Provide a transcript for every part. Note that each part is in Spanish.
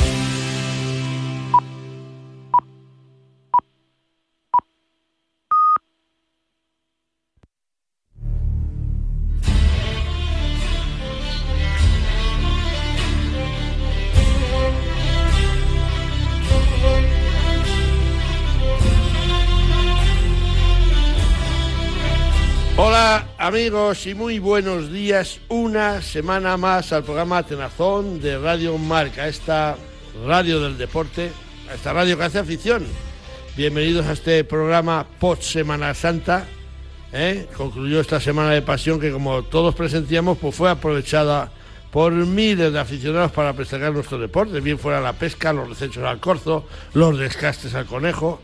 Thank you. Amigos y muy buenos días. Una semana más al programa Tenazón de Radio Marca, esta radio del deporte, esta radio que hace afición. Bienvenidos a este programa post Semana Santa. ¿eh? Concluyó esta semana de pasión que como todos presentíamos pues fue aprovechada por miles de aficionados para destacar nuestro deporte, bien fuera la pesca, los desechos al corzo, los descastes al conejo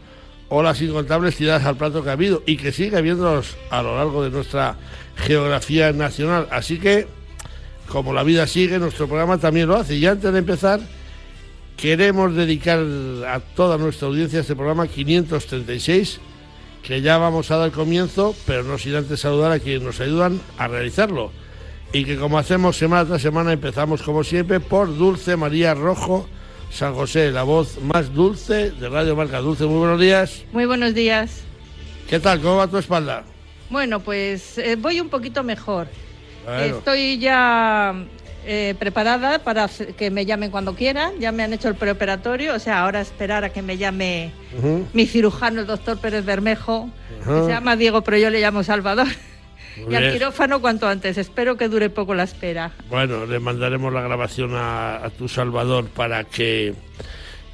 o las incontables tiradas al plato que ha habido y que sigue habiéndolos a lo largo de nuestra geografía nacional. Así que, como la vida sigue, nuestro programa también lo hace. Y antes de empezar, queremos dedicar a toda nuestra audiencia este programa 536, que ya vamos a dar comienzo, pero no sin antes saludar a quienes nos ayudan a realizarlo. Y que como hacemos semana tras semana, empezamos como siempre por Dulce María Rojo San José, la voz más dulce de Radio Marca Dulce. Muy buenos días. Muy buenos días. ¿Qué tal? ¿Cómo va tu espalda? Bueno, pues eh, voy un poquito mejor. Estoy ya eh, preparada para que me llamen cuando quieran. Ya me han hecho el preoperatorio, o sea, ahora esperar a que me llame mi cirujano, el doctor Pérez Bermejo, que se llama Diego, pero yo le llamo Salvador y al quirófano cuanto antes. Espero que dure poco la espera. Bueno, le mandaremos la grabación a, tu Salvador para que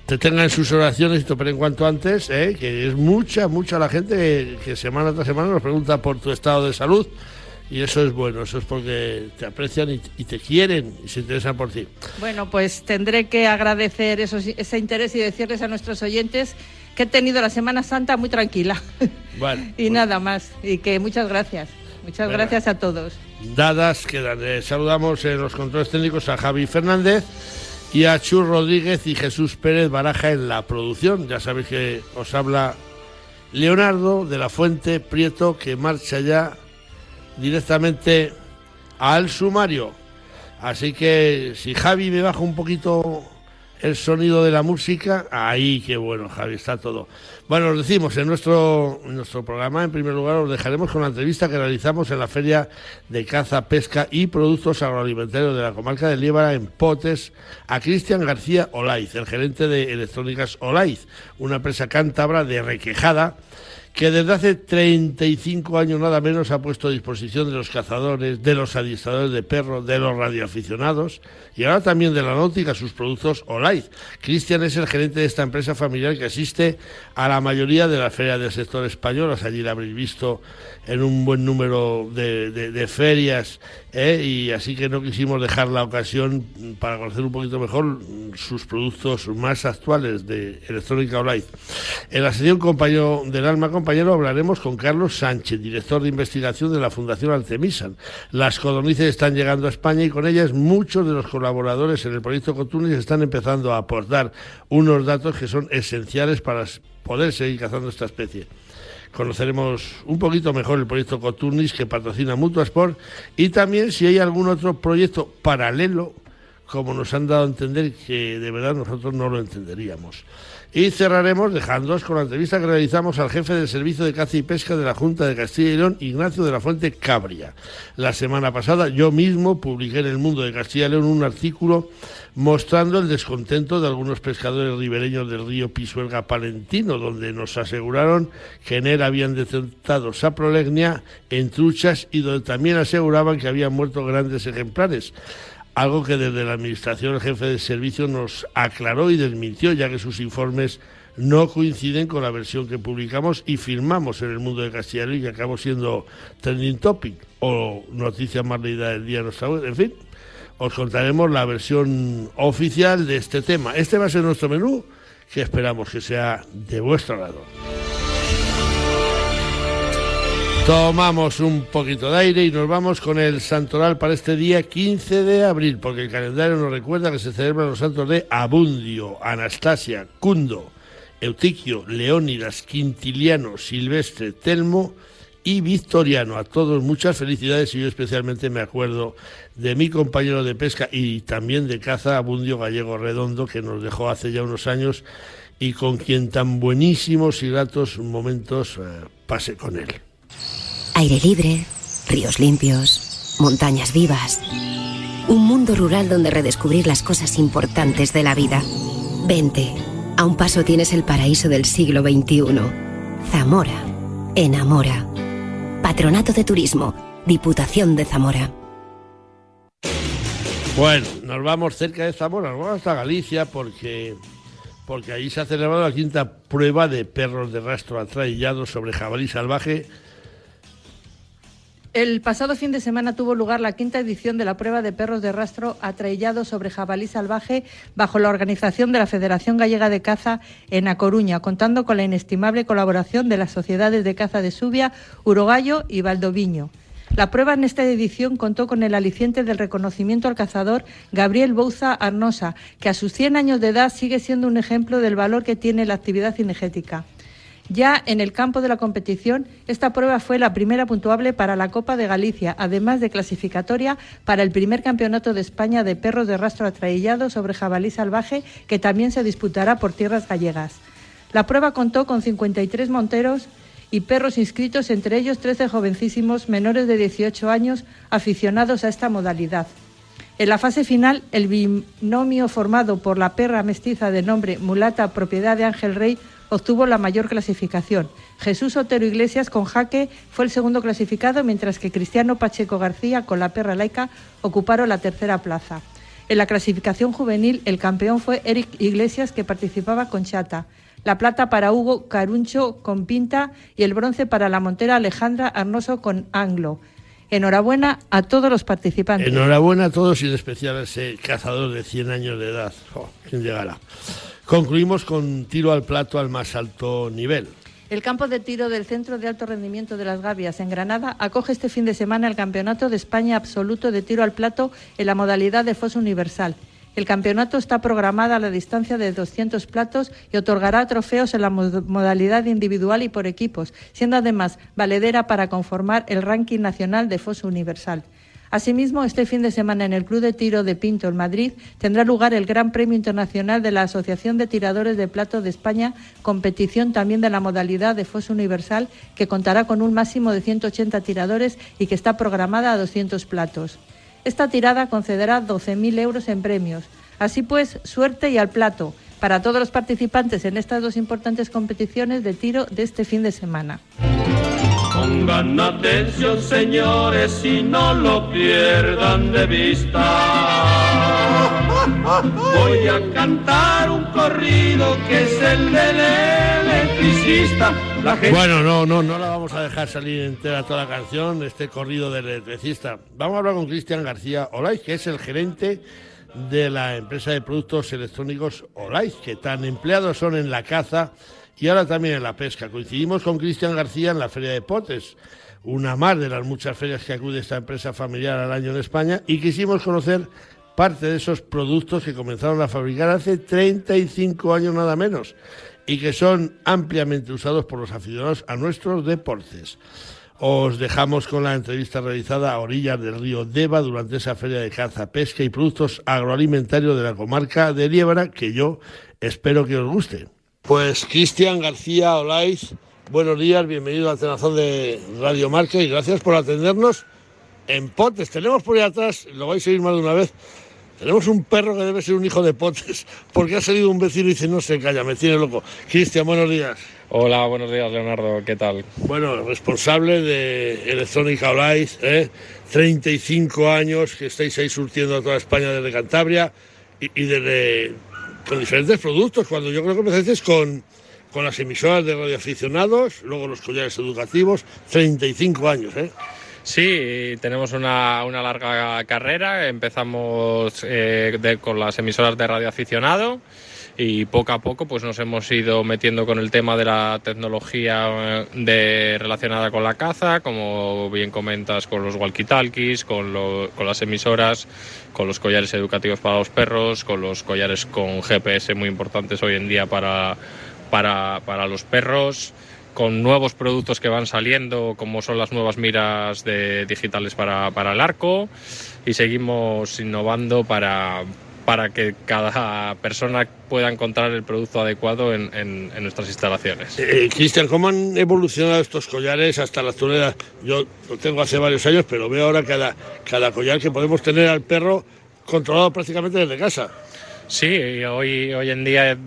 te tengan sus oraciones y te operen cuanto antes, ¿eh? que es mucha, mucha la gente que, semana tras semana nos pregunta por tu estado de salud. Y eso es bueno, eso es porque te aprecian y, te quieren y se interesan por ti. Bueno, pues tendré que agradecer ese interés y decirles a nuestros oyentes que he tenido la Semana Santa muy tranquila. Bueno, y pues nada más. Y que muchas gracias. Muchas gracias a todos. Dadas quedan. Eh, saludamos en los controles técnicos a Javi Fernández y a Chur Rodríguez y Jesús Pérez Baraja en la producción. Ya sabéis que os habla Leonardo de la Fuente Prieto que marcha ya directamente al sumario. Así que si Javi me baja un poquito el sonido de la música, ahí qué bueno, Javi, está todo. Bueno, os decimos, en nuestro, nuestro programa, en primer lugar, os dejaremos con la entrevista que realizamos en la Feria de Caza, Pesca y Productos Agroalimentarios de la comarca de Liébara, en Potes, a Cristian García Olaiz, el gerente de Electrónicas Olaiz, una empresa cántabra de Requejada, que desde hace 35 años nada menos ha puesto a disposición de los cazadores, de los adiestradores de perros, de los radioaficionados y ahora también de la náutica sus productos Olaiz. Cristian es el gerente de esta empresa familiar que asiste a la mayoría de las ferias del sector español. Allí la habréis visto en un buen número de, ferias ¿eh? y así que no quisimos dejar la ocasión para conocer un poquito mejor sus productos más actuales de electrónica Olaiz. En la sección compañero del alma compañero hablaremos con Carlos Sánchez, director de investigación de la Fundación Altemisan. Las codornices están llegando a España y con ellas muchos de los colaboradores en el proyecto Cotunis están empezando a aportar unos datos que son esenciales para poder seguir cazando esta especie conoceremos un poquito mejor el proyecto Coturnis que patrocina Mutuasport y también si hay algún otro proyecto paralelo, como nos han dado a entender que de verdad nosotros no lo entenderíamos. Y cerraremos dejándoos con la entrevista que realizamos al jefe del Servicio de Caza y Pesca de la Junta de Castilla y León, Ignacio de la Fuente Cabria. La semana pasada yo mismo publiqué en el Mundo de Castilla y León un artículo mostrando el descontento de algunos pescadores ribereños del río Pisuerga Palentino, donde nos aseguraron que en él habían detectado saprolegnia en truchas y donde también aseguraban que habían muerto grandes ejemplares algo que desde la Administración el jefe de servicio nos aclaró y desmintió, ya que sus informes no coinciden con la versión que publicamos y firmamos en el mundo de Castilla y que acabó siendo trending topic o noticia más leída del día de. En fin, os contaremos la versión oficial de este tema. Este va a ser nuestro menú, que esperamos que sea de vuestro lado. Tomamos un poquito de aire y nos vamos con el santoral para este día 15 de abril, porque el calendario nos recuerda que se celebran los santos de Abundio, Anastasia, Cundo, Eutiquio, Leónidas, Quintiliano, Silvestre, Telmo y Victoriano. A todos muchas felicidades y yo especialmente me acuerdo de mi compañero de pesca y también de caza, Abundio Gallego Redondo, que nos dejó hace ya unos años y con quien tan buenísimos y gratos momentos eh, pasé con él. Aire libre, ríos limpios, montañas vivas. Un mundo rural donde redescubrir las cosas importantes de la vida. Vente, a un paso tienes el paraíso del siglo XXI. Zamora, enamora. Patronato de Turismo, Diputación de Zamora. Bueno, nos vamos cerca de Zamora, nos vamos hasta Galicia porque, porque ahí se ha celebrado la quinta prueba de perros de rastro atraillados sobre jabalí salvaje el pasado fin de semana tuvo lugar la quinta edición de la prueba de perros de rastro atraillados sobre jabalí salvaje bajo la organización de la Federación Gallega de Caza en A Coruña, contando con la inestimable colaboración de las sociedades de caza de Subia, Urogallo y Valdoviño. La prueba en esta edición contó con el aliciente del reconocimiento al cazador Gabriel Bouza Arnosa, que a sus 100 años de edad sigue siendo un ejemplo del valor que tiene la actividad cinegética. Ya en el campo de la competición, esta prueba fue la primera puntuable para la Copa de Galicia, además de clasificatoria para el primer campeonato de España de perros de rastro atraillado sobre jabalí salvaje, que también se disputará por tierras gallegas. La prueba contó con 53 monteros y perros inscritos, entre ellos 13 jovencísimos menores de 18 años aficionados a esta modalidad. En la fase final, el binomio formado por la perra mestiza de nombre Mulata, propiedad de Ángel Rey, obtuvo la mayor clasificación. Jesús Otero Iglesias con jaque fue el segundo clasificado, mientras que Cristiano Pacheco García con la perra laica ocuparon la tercera plaza. En la clasificación juvenil, el campeón fue Eric Iglesias, que participaba con Chata. La plata para Hugo Caruncho con Pinta y el bronce para la montera Alejandra Arnoso con Anglo. Enhorabuena a todos los participantes. Enhorabuena a todos y en especial a ese cazador de 100 años de edad. Oh, ¿Quién llegará? Concluimos con tiro al plato al más alto nivel. El campo de tiro del Centro de Alto Rendimiento de las Gavias en Granada acoge este fin de semana el Campeonato de España Absoluto de Tiro al Plato en la modalidad de foso universal. El campeonato está programado a la distancia de 200 platos y otorgará trofeos en la modalidad individual y por equipos, siendo además valedera para conformar el ranking nacional de foso universal. Asimismo, este fin de semana en el Club de Tiro de Pinto, en Madrid, tendrá lugar el Gran Premio Internacional de la Asociación de Tiradores de Plato de España, competición también de la modalidad de foso universal, que contará con un máximo de 180 tiradores y que está programada a 200 platos. Esta tirada concederá 12.000 euros en premios. Así pues, suerte y al plato para todos los participantes en estas dos importantes competiciones de tiro de este fin de semana. Pongan atención, señores, y no lo pierdan de vista. Voy a cantar un corrido que es el del electricista. Bueno, no, no, no la vamos a dejar salir entera toda la canción, este corrido del electricista. Vamos a hablar con Cristian García Olay, que es el gerente de la empresa de productos electrónicos Olay, que tan empleados son en la caza y ahora también en la pesca. Coincidimos con Cristian García en la Feria de Potes, una más de las muchas ferias que acude esta empresa familiar al año en España, y quisimos conocer parte de esos productos que comenzaron a fabricar hace 35 años nada menos y que son ampliamente usados por los aficionados a nuestros deportes. Os dejamos con la entrevista realizada a orillas del río Deva durante esa feria de caza, pesca y productos agroalimentarios de la comarca de Liebra, que yo espero que os guste. Pues Cristian García Olaiz, buenos días, bienvenido al tenazón de Radio Marca y gracias por atendernos en Potes. Tenemos por ahí atrás, lo vais a oír más de una vez, tenemos un perro que debe ser un hijo de Potes, porque ha salido un vecino y dice, no se calla, me tiene loco. Cristian, buenos días. Hola, buenos días, Leonardo, ¿qué tal? Bueno, responsable de Electrónica Olaiz, ¿eh? 35 años que estáis ahí surtiendo a toda España desde Cantabria y, y desde con diferentes productos, cuando yo creo que empezaste con, con las emisoras de radioaficionados, luego los collares educativos, 35 años, ¿eh? Sí, tenemos una, una larga carrera. Empezamos eh, con las emisoras de radioaficionado y poco a poco pues nos hemos ido metiendo con el tema de la tecnología eh, de, relacionada con la caza, como bien comentas, con los walkie-talkies, con, con las emisoras, con los collares educativos para los perros, con los collares con GPS muy importantes hoy en día para, para, para los perros con nuevos productos que van saliendo, como son las nuevas miras de, digitales para, para el arco, y seguimos innovando para, para que cada persona pueda encontrar el producto adecuado en, nuestras instalaciones. Eh, Cristian, ¿cómo han evolucionado estos collares hasta la actualidad? Yo lo tengo hace varios años, pero veo ahora cada, cada collar que podemos tener al perro controlado prácticamente desde casa. Sí, hoy, hoy en día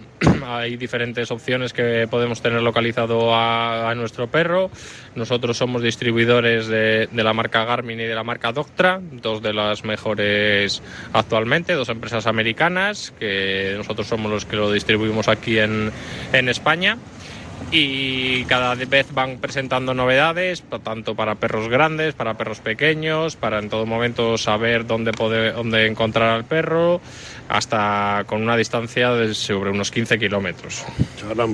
hay diferentes opciones que podemos tener localizado a, nuestro perro. Nosotros somos distribuidores de, la marca Garmin y de la marca Doctra, dos de las mejores actualmente, dos empresas americanas, que nosotros somos los que lo distribuimos aquí en, en España y cada vez van presentando novedades, tanto para perros grandes, para perros pequeños, para en todo momento saber dónde, poder, dónde encontrar al perro, hasta con una distancia de sobre unos 15 kilómetros.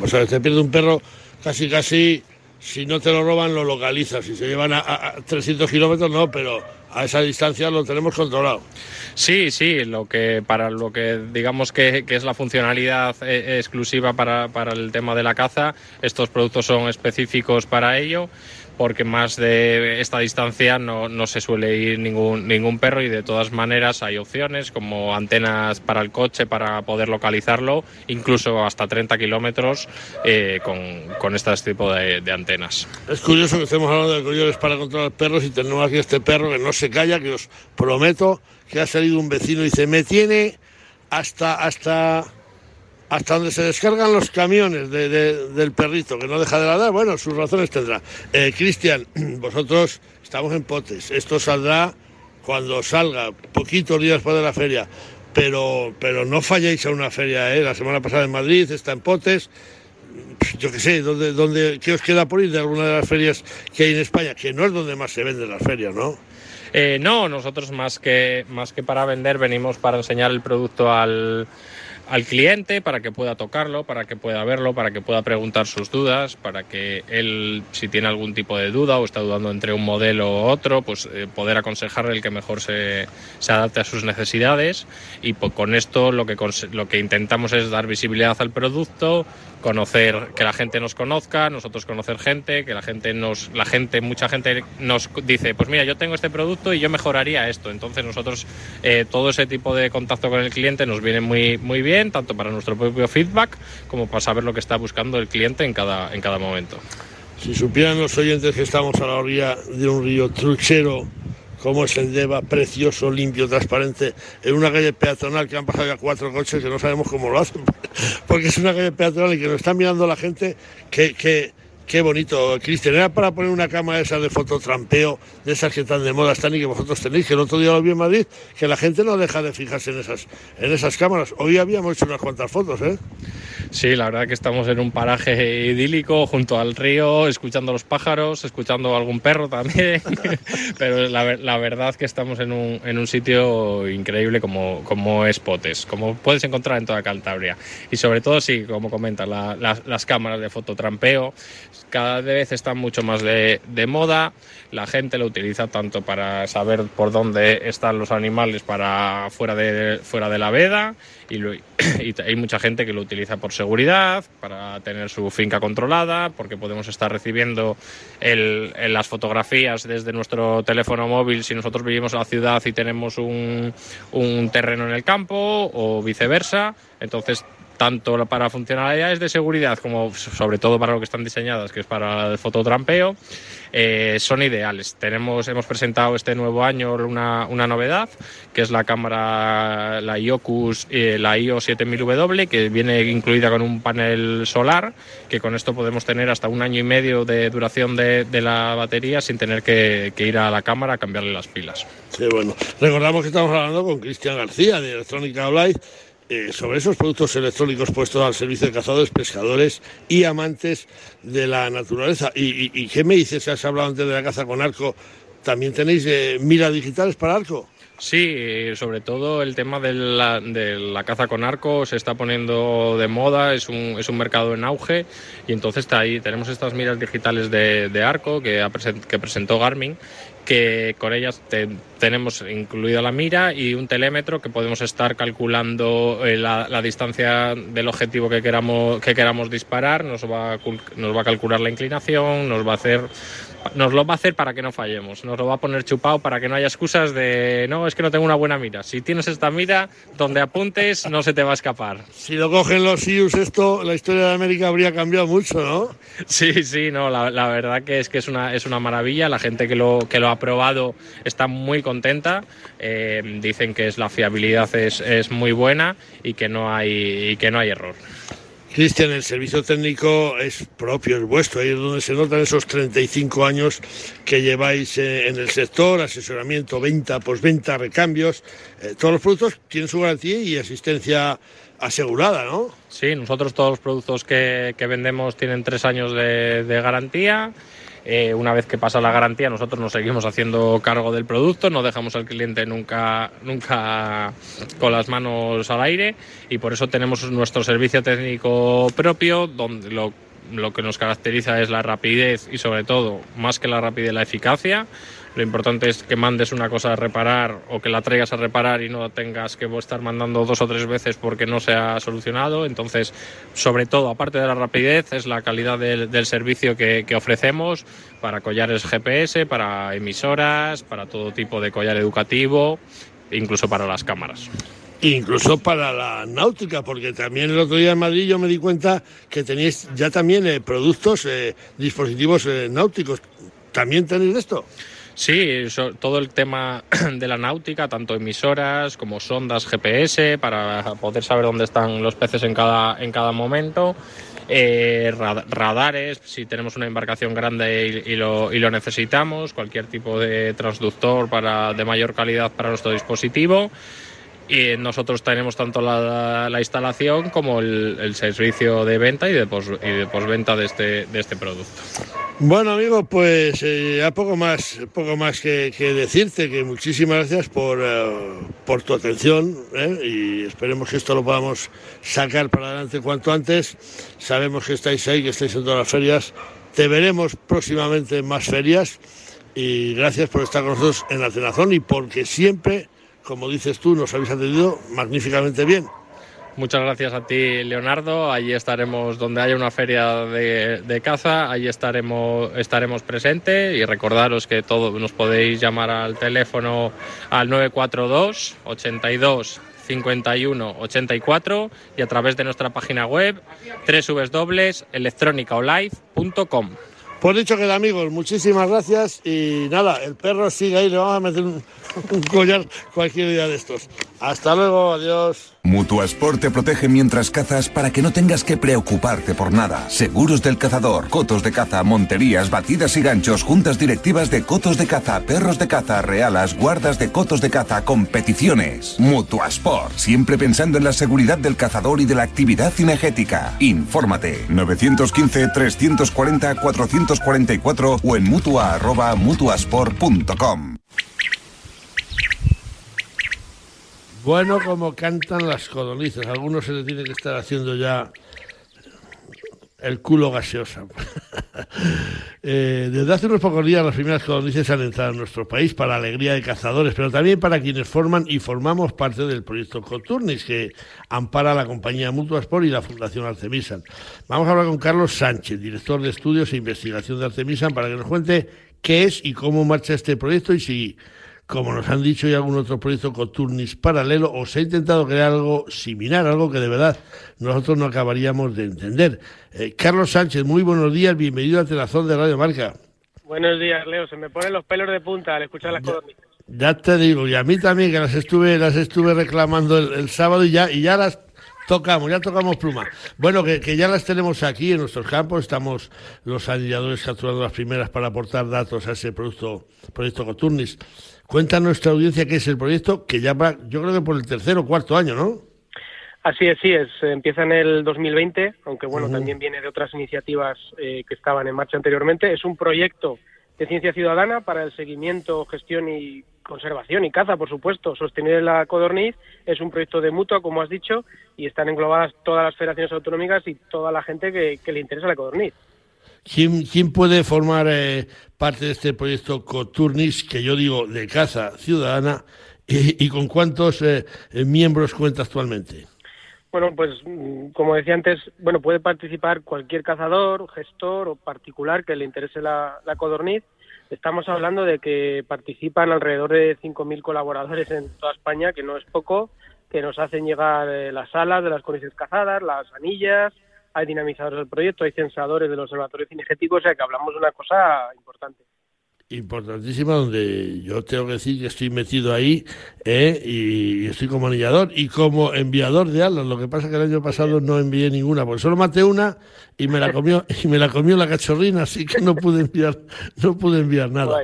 sea, te pierde un perro casi casi, si no te lo roban lo localizas, si se llevan a, a 300 kilómetros no, pero a esa distancia lo tenemos controlado. Sí, sí, lo que para lo que digamos que, es la funcionalidad eh, exclusiva para, para el tema de la caza, estos productos son específicos para ello porque más de esta distancia no, no, se suele ir ningún, ningún perro y de todas maneras hay opciones como antenas para el coche para poder localizarlo, incluso hasta 30 kilómetros eh, con, con este tipo de, antenas. Es curioso que estemos hablando de collares para controlar perros y tenemos aquí este perro que no se calla, que os prometo que ha salido un vecino y dice, me tiene hasta, hasta hasta donde se descargan los camiones del perrito, que no deja de ladrar, bueno, sus razones tendrá. Eh, Cristian, vosotros estamos en potes, esto saldrá cuando salga, poquitos días después de la feria, pero, pero no falléis a una feria, ¿eh? la semana pasada en Madrid está en potes, yo qué sé, ¿dónde, dónde, ¿qué os queda por ir de alguna de las ferias que hay en España? Que no es donde más se venden las ferias, ¿no? Eh, no, nosotros más que, más que para vender venimos para enseñar el producto al al cliente para que pueda tocarlo, para que pueda verlo, para que pueda preguntar sus dudas, para que él, si tiene algún tipo de duda o está dudando entre un modelo u otro, pues eh, poder aconsejarle el que mejor se, se, adapte a sus necesidades. Y pues, con esto lo que, lo que intentamos es dar visibilidad al producto, conocer, que la gente nos conozca, nosotros conocer gente, que la gente nos, la gente, mucha gente nos dice, pues mira, yo tengo este producto y yo mejoraría esto. Entonces nosotros eh, todo ese tipo de contacto con el cliente nos viene muy, muy bien, tanto para nuestro propio feedback como para saber lo que está buscando el cliente en cada, en cada momento. Si supieran los oyentes que estamos a la orilla de un río truchero como es el Deva, precioso, limpio, transparente, en una calle peatonal que han pasado ya cuatro coches que no sabemos cómo lo hacen, porque es una calle peatonal y que nos está mirando la gente que, que Qué bonito, Cristian. Era para poner una cámara esa de fototrampeo, de esas que están de moda están y que vosotros tenéis, que el otro día lo vi en Madrid, que la gente no deja de fijarse en esas, en esas cámaras. Hoy habíamos hecho unas cuantas fotos, ¿eh? Sí, la verdad que estamos en un paraje idílico, junto al río, escuchando los pájaros, escuchando algún perro también. Pero la, verdad que estamos en un, en un sitio increíble como, como es como puedes encontrar en toda Cantabria. Y sobre todo, sí, como comentas, las cámaras de fototrampeo cada vez está mucho más de, moda, la gente lo utiliza tanto para saber por dónde están los animales para fuera de, fuera de la veda y, hay mucha gente que lo utiliza por seguridad, para tener su finca controlada, porque podemos estar recibiendo las fotografías desde nuestro teléfono móvil si nosotros vivimos en la ciudad y tenemos un, un terreno en el campo o viceversa. Entonces tanto para funcionalidades de seguridad como sobre todo para lo que están diseñadas, que es para el fototrampeo, eh, son ideales. Tenemos, hemos presentado este nuevo año una, una novedad, que es la cámara, la IOCUS, eh, la IO 7000W, que viene incluida con un panel solar, que con esto podemos tener hasta un año y medio de duración de, de la batería sin tener que, que, ir a la cámara a cambiarle las pilas. Sí, bueno. Recordamos que estamos hablando con Cristian García de Electrónica Live eh, sobre esos productos electrónicos puestos al servicio de cazadores, pescadores y amantes de la naturaleza. ¿Y, qué me dices? Has hablado antes de la caza con arco, ¿también tenéis eh, miras digitales para arco? Sí, sobre todo el tema de la, de la, caza con arco se está poniendo de moda, es un, es un mercado en auge y entonces está ahí, tenemos estas miras digitales de, de arco que, que presentó Garmin que con ellas tenemos incluida la mira y un telémetro que podemos estar calculando eh, la, distancia del objetivo que queramos, que queramos disparar, nos va, nos va a calcular la inclinación, nos va a hacer nos lo va a hacer para que no fallemos, nos lo va a poner chupado para que no haya excusas de no, es que no tengo una buena mira. Si tienes esta mira, donde apuntes no se te va a escapar. Si lo cogen los IUS, esto, la historia de América habría cambiado mucho, ¿no? Sí, sí, no, la, la verdad que es que es una, es una maravilla, la gente que lo, que lo ha probado está muy contenta. Eh, dicen que es, la fiabilidad es, es, muy buena y que no hay, y que no hay error. Cristian, el servicio técnico es propio, es vuestro, ahí es donde se notan esos 35 años que lleváis eh, en el sector, asesoramiento, venta, posventa, recambios. Eh, todos los productos tienen su garantía y asistencia asegurada, ¿no? Sí, nosotros todos los productos que, que vendemos tienen tres años de, de garantía. Eh, una vez que pasa la garantía, nosotros nos seguimos haciendo cargo del producto, no dejamos al cliente nunca, nunca con las manos al aire y por eso tenemos nuestro servicio técnico propio, donde lo lo que nos caracteriza es la rapidez y sobre todo, más que la rapidez, la eficacia. Lo importante es que mandes una cosa a reparar o que la traigas a reparar y no tengas que estar mandando dos o tres veces porque no se ha solucionado. Entonces, sobre todo, aparte de la rapidez, es la calidad del, servicio que, ofrecemos para collares GPS, para emisoras, para todo tipo de collar educativo, incluso para las cámaras incluso para la náutica, porque también el otro día en Madrid yo me di cuenta que tenéis ya también eh, productos, eh, dispositivos eh, náuticos. ¿También tenéis esto? Sí, todo el tema de la náutica, tanto emisoras como sondas GPS para poder saber dónde están los peces en cada, en cada momento. radares, si tenemos una embarcación grande y, lo, y, lo, necesitamos, cualquier tipo de transductor para, de mayor calidad para nuestro dispositivo y nosotros tenemos tanto la, instalación como el, servicio de venta y de, posventa de este, de este producto. Bueno, amigo, pues eh, ya poco más, poco más que, decirte, que muchísimas gracias por, eh, por tu atención ¿eh? y esperemos que esto lo podamos sacar para adelante cuanto antes. Sabemos que estáis ahí, que estáis en todas las ferias. Te veremos próximamente en más ferias y gracias por estar con nosotros en la Cenazón y porque siempre como dices tú, nos habéis atendido magníficamente bien. Muchas gracias a ti, Leonardo. Allí estaremos donde haya una feria de, caza, allí estaremos, estaremos presentes y recordaros que todos nos podéis llamar al teléfono al 942 82 51 84 y a través de nuestra página web www.electronicaolive.com. Por dicho queda, amigos, muchísimas gracias y nada, el perro sigue ahí, le vamos a meter un, collar cualquier día de estos. Hasta luego, adiós. Mutuasport te protege mientras cazas para que no tengas que preocuparte por nada. Seguros del cazador, cotos de caza, monterías, batidas y ganchos, juntas directivas de cotos de caza, perros de caza, realas, guardas de cotos de caza, competiciones. Mutuasport, siempre pensando en la seguridad del cazador y de la actividad cinegética. Infórmate 915-340-444 o en mutua.mutuasport.com. Bueno, como cantan las codornices. algunos se le tiene que estar haciendo ya el culo gaseosa. Eh, desde hace unos pocos días las primeras codornices han entrado en nuestro país para alegría de cazadores, pero también para quienes forman y formamos parte del proyecto Coturnis, que ampara la compañía Mutua Sport y la Fundación Artemisan. Vamos a hablar con Carlos Sánchez, director de estudios e investigación de Artemisan, para que nos cuente qué es y cómo marcha este proyecto y si como nos han dicho, y algún otro proyecto Coturnis paralelo, o se ha intentado crear algo similar, algo que de verdad nosotros no acabaríamos de entender. Eh, Carlos Sánchez, muy buenos días, bienvenido a Telazón de Radio Marca. Buenos días, Leo, se me ponen los pelos de punta al escuchar las codornices. Ya te digo, y a mí también, que las estuve, las estuve reclamando el, sábado y ya, y ya las tocamos, ya tocamos pluma. Bueno, que, que, ya las tenemos aquí en nuestros campos, estamos los anilladores capturando las primeras para aportar datos a ese producto, proyecto Coturnis. Cuenta nuestra audiencia qué es el proyecto, que ya va, yo creo que por el tercer o cuarto año, ¿no? Así es, sí, es, empieza en el 2020, aunque bueno, también viene de otras iniciativas eh, que estaban en marcha anteriormente. Es un proyecto de ciencia ciudadana para el seguimiento, gestión y conservación y caza, por supuesto, sostenible la codorniz. Es un proyecto de mutua, como has dicho, y están englobadas todas las federaciones autonómicas y toda la gente que, que le interesa la codorniz. ¿Quién, quién puede formar eh, parte de este proyecto Coturnis, que yo digo de caza ciudadana, y, con cuántos eh, miembros cuenta actualmente? Bueno, pues mm, como decía antes, bueno, puede participar cualquier cazador, gestor o particular que le interese la, la. Estamos hablando de que participan alrededor de 5.000 colaboradores en toda España, que no es poco, que nos hacen llegar eh, las alas de las codornices cazadas, las anillas, hay dinamizadores del proyecto, hay censadores del observatorio cinegético, o sea que hablamos de una cosa importante importantísima donde yo tengo que decir que estoy metido ahí ¿eh? y estoy como anillador y como enviador de alas. Lo que pasa es que el año pasado no envié ninguna, porque solo maté una y me la comió y me la comió la cachorrina, así que no pude enviar no pude enviar nada.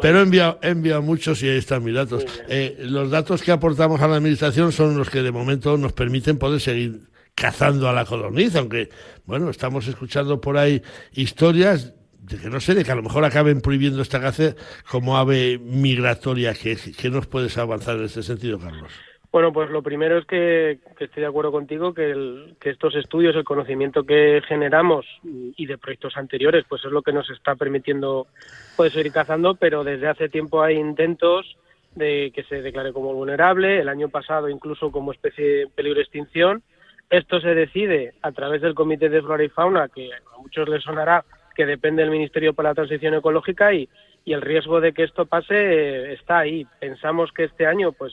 Pero he enviado, he enviado muchos y ahí están mis datos. Eh, los datos que aportamos a la administración son los que de momento nos permiten poder seguir cazando a la codorniz, aunque, bueno, estamos escuchando por ahí historias de que no sé, de que a lo mejor acaben prohibiendo esta caza como ave migratoria. ¿Qué, nos puedes avanzar en este sentido, Carlos? Bueno, pues lo primero es que, estoy de acuerdo contigo que, que, estos estudios, el conocimiento que generamos y de proyectos anteriores, pues es lo que nos está permitiendo poder seguir cazando, pero desde hace tiempo hay intentos de que se declare como vulnerable, el año pasado incluso como especie en peligro de extinción. Esto se decide a través del Comité de Flora y Fauna, que a muchos les sonará que depende del Ministerio para la Transición Ecológica y, y el riesgo de que esto pase eh, está ahí. Pensamos que este año pues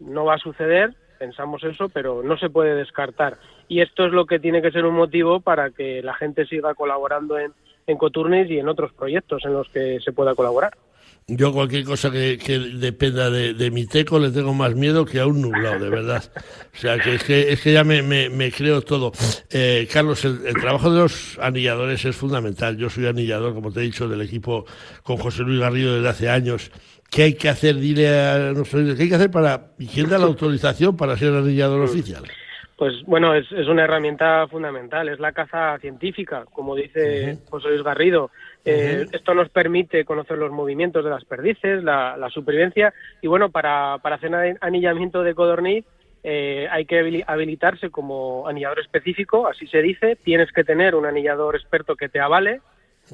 no va a suceder, pensamos eso, pero no se puede descartar. Y esto es lo que tiene que ser un motivo para que la gente siga colaborando en, en Coturnis y en otros proyectos en los que se pueda colaborar. Yo cualquier cosa que, dependa de, mi teco le tengo más miedo que a un nublado, de verdad. O sea, que es que, es que ya me, me, creo todo. Eh, Carlos, el, trabajo de los anilladores es fundamental. Yo soy anillador, como te he dicho, del equipo con José Luis Garrido desde hace años. ¿Qué hay que hacer? Dile a nosotros, ¿qué hay que hacer para... ¿Y quién da la autorización para ser anillador oficial? Pues bueno, es, es una herramienta fundamental, es la caza científica, como dice José Luis Garrido. Eh, esto nos permite conocer los movimientos de las perdices, la, supervivencia y bueno, para, para hacer anillamiento de codorniz eh, hay que habilitarse como anillador específico, así se dice. Tienes que tener un anillador experto que te avale,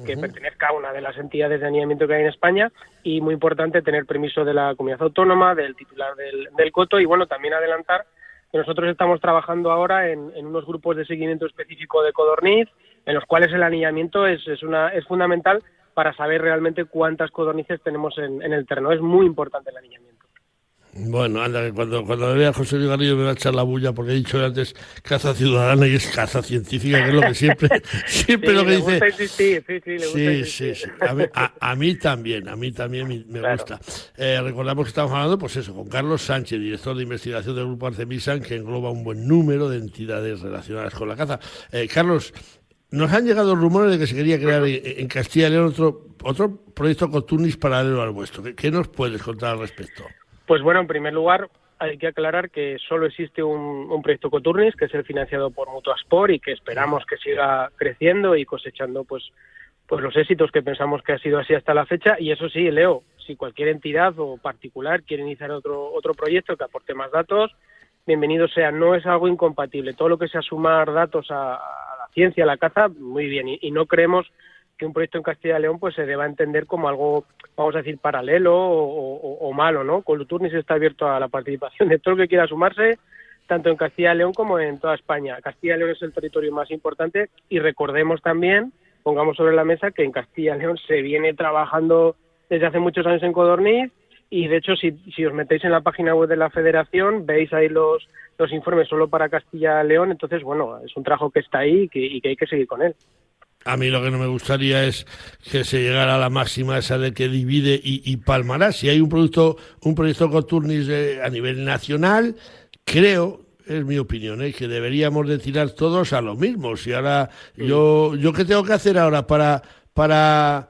que pertenezca a una de las entidades de anillamiento que hay en España y muy importante tener permiso de la comunidad autónoma, del titular del, del coto y bueno, también adelantar que nosotros estamos trabajando ahora en, en unos grupos de seguimiento específico de codorniz en los cuales el anillamiento es, es, una, es fundamental para saber realmente cuántas codornices tenemos en, el terreno. Es muy importante el anillamiento. Bueno, anda, que cuando, cuando vea a José Luis Garrido me va a echar la bulla porque he dicho antes caza ciudadana y es caza científica, que es lo que siempre, siempre lo que dice. sí, sí, sí, A mí, también, a mí también me, gusta. Eh, recordamos que estamos hablando, pues eso, con Carlos Sánchez, director de investigación del Grupo Arcemisan, que engloba un buen número de entidades relacionadas con la caza. Eh, Carlos, nos han llegado rumores de que se quería crear en Castilla y León otro, otro proyecto Coturnis paralelo al vuestro. ¿Qué, nos puedes contar al respecto? Pues bueno, en primer lugar, hay que aclarar que solo existe un, proyecto Coturnis, que es el financiado por Mutuaspor y que esperamos que siga creciendo y cosechando pues, pues los éxitos que pensamos que ha sido así hasta la fecha. Y eso sí, Leo, si cualquier entidad o particular quiere iniciar otro, otro proyecto que aporte más datos, bienvenido sea. No es algo incompatible. Todo lo que sea sumar datos a ciencia, la caza, muy bien. Y, no creemos que un proyecto en Castilla y León pues se deba entender como algo, vamos a decir, paralelo o, malo, ¿no? Coluturnis está abierto a la participación de todo el que quiera sumarse, tanto en Castilla y León como en toda España. Castilla y León es el territorio más importante y recordemos también, pongamos sobre la mesa, que en Castilla y León se viene trabajando desde hace muchos años en Codorniz y de hecho si, si os metéis en la página web de la federación veis ahí los, los informes solo para Castilla León, entonces bueno, es un trabajo que está ahí y que, y que hay que seguir con él. A mí lo que no me gustaría es que se llegara a la máxima esa de que divide y, y palmará. Si hay un producto, un proyecto Coturnis eh, a nivel nacional, creo, es mi opinión, ¿eh? que deberíamos de tirar todos a lo mismo. Si ahora, yo, yo qué tengo que hacer ahora para, para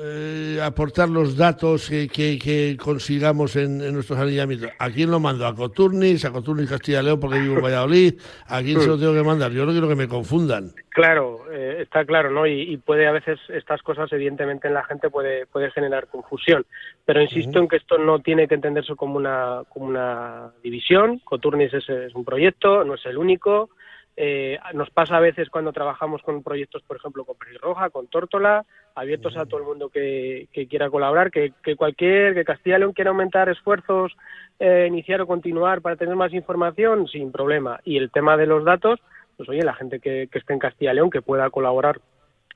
eh, aportar los datos que, que, consigamos en, nuestros alineamientos. ¿A quién lo mando? ¿A Coturnis? ¿A Coturnis Castilla León porque vivo en Valladolid? ¿A quién se lo tengo que mandar? Yo no quiero que me confundan. Claro, eh, está claro, ¿no? Y, puede a veces estas cosas, evidentemente, en la gente puede, puede generar confusión. Pero insisto en que esto no tiene que entenderse como una, como una división. Coturnis es, es un proyecto, no es el único. Eh, nos pasa a veces cuando trabajamos con proyectos, por ejemplo, con Roja, con Tórtola, abiertos a todo el mundo que, quiera colaborar, que, cualquier, que Castilla y León quiera aumentar esfuerzos, eh, iniciar o continuar para tener más información, sin problema. Y el tema de los datos, pues oye, la gente que, esté en Castilla y León, que pueda colaborar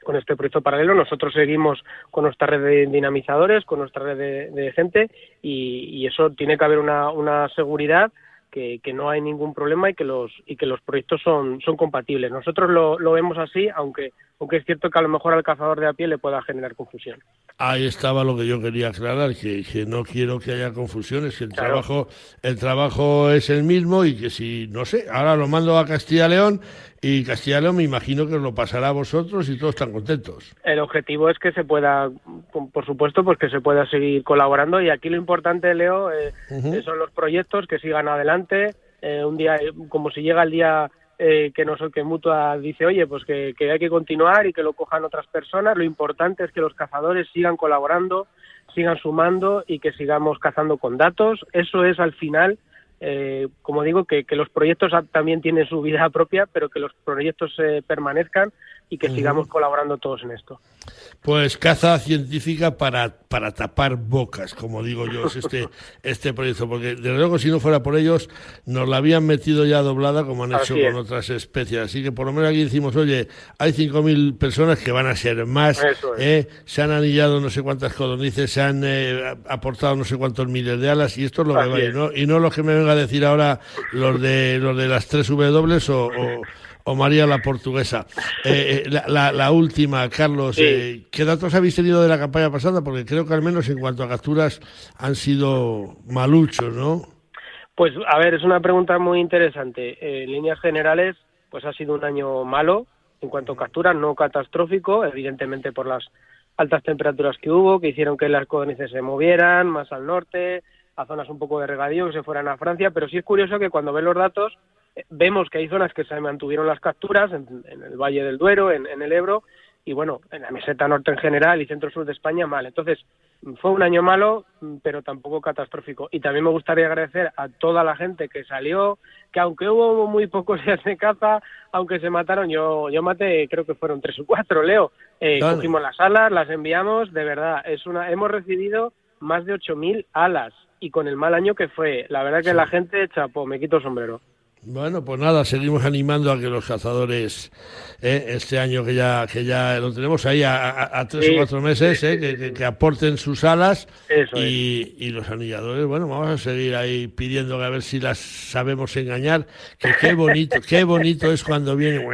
con este proyecto paralelo. Nosotros seguimos con nuestra red de dinamizadores, con nuestra red de, gente y, eso tiene que haber una seguridad que, no hay ningún problema y que los y que los proyectos son son compatibles. Nosotros lo, lo vemos así, aunque aunque es cierto que a lo mejor al cazador de a pie le pueda generar confusión. Ahí estaba lo que yo quería aclarar, que, que no quiero que haya confusiones, que el trabajo el trabajo es el mismo y que si no sé, ahora lo mando a Castilla León y Castilla León me imagino que os lo pasará a vosotros y todos están contentos. El objetivo es que se pueda, por supuesto, pues que se pueda seguir colaborando y aquí lo importante, Leo, eh, son los proyectos que sigan adelante. Eh, un día, como si llega el día eh, que, nos, que Mutua dice, oye, pues que, hay que continuar y que lo cojan otras personas. Lo importante es que los cazadores sigan colaborando, sigan sumando y que sigamos cazando con datos. Eso es al final eh, como digo, que, los proyectos también tienen su vida propia, pero que los proyectos eh, permanezcan y que sigamos colaborando todos en esto. Pues caza científica para, para tapar bocas, como digo yo, es este, este proyecto, porque desde luego si no fuera por ellos, nos la habían metido ya doblada como han hecho con otras especies. Así que por lo menos aquí decimos, oye, hay 5.000 personas que van a ser más, eh, se han anillado no sé cuántas codornices, se han eh, aportado no sé cuántos miles de alas, y esto es lo que vaya, ¿no? Y no los que me venga a decir ahora los de, los de las tres W o o María la portuguesa. Eh, eh, la, última, Carlos, eh, ¿qué datos habéis tenido de la campaña pasada? Porque creo que al menos en cuanto a capturas han sido maluchos, ¿no? Pues a ver, es una pregunta muy interesante. En líneas generales, pues ha sido un año malo en cuanto a capturas, no catastrófico, evidentemente por las altas temperaturas que hubo, que hicieron que las codornices se movieran más al norte, a zonas un poco de regadío, que se fueran a Francia, pero sí es curioso que cuando ven los datos vemos que hay zonas que se mantuvieron las capturas, en, el Valle del Duero, en, el Ebro, y bueno, en la meseta norte en general y centro-sur de España mal. Entonces, fue un año malo, pero tampoco catastrófico. Y también me gustaría agradecer a toda la gente que salió, que aunque hubo muy pocos días de caza, aunque se mataron, yo, yo maté, creo que fueron tres o cuatro, Leo. Eh, cogimos las alas, las enviamos, de verdad, es una, hemos recibido más de 8.000 alas y con el mal año que fue, la verdad que la gente chapó, me quito sombrero. Bueno, pues nada, seguimos animando a que los cazadores eh, este año que ya que ya lo tenemos ahí a, tres o cuatro meses, eh, que, aporten sus alas y, los anilladores, bueno, vamos a seguir ahí pidiendo a ver si las sabemos engañar, que qué bonito, qué bonito es cuando viene.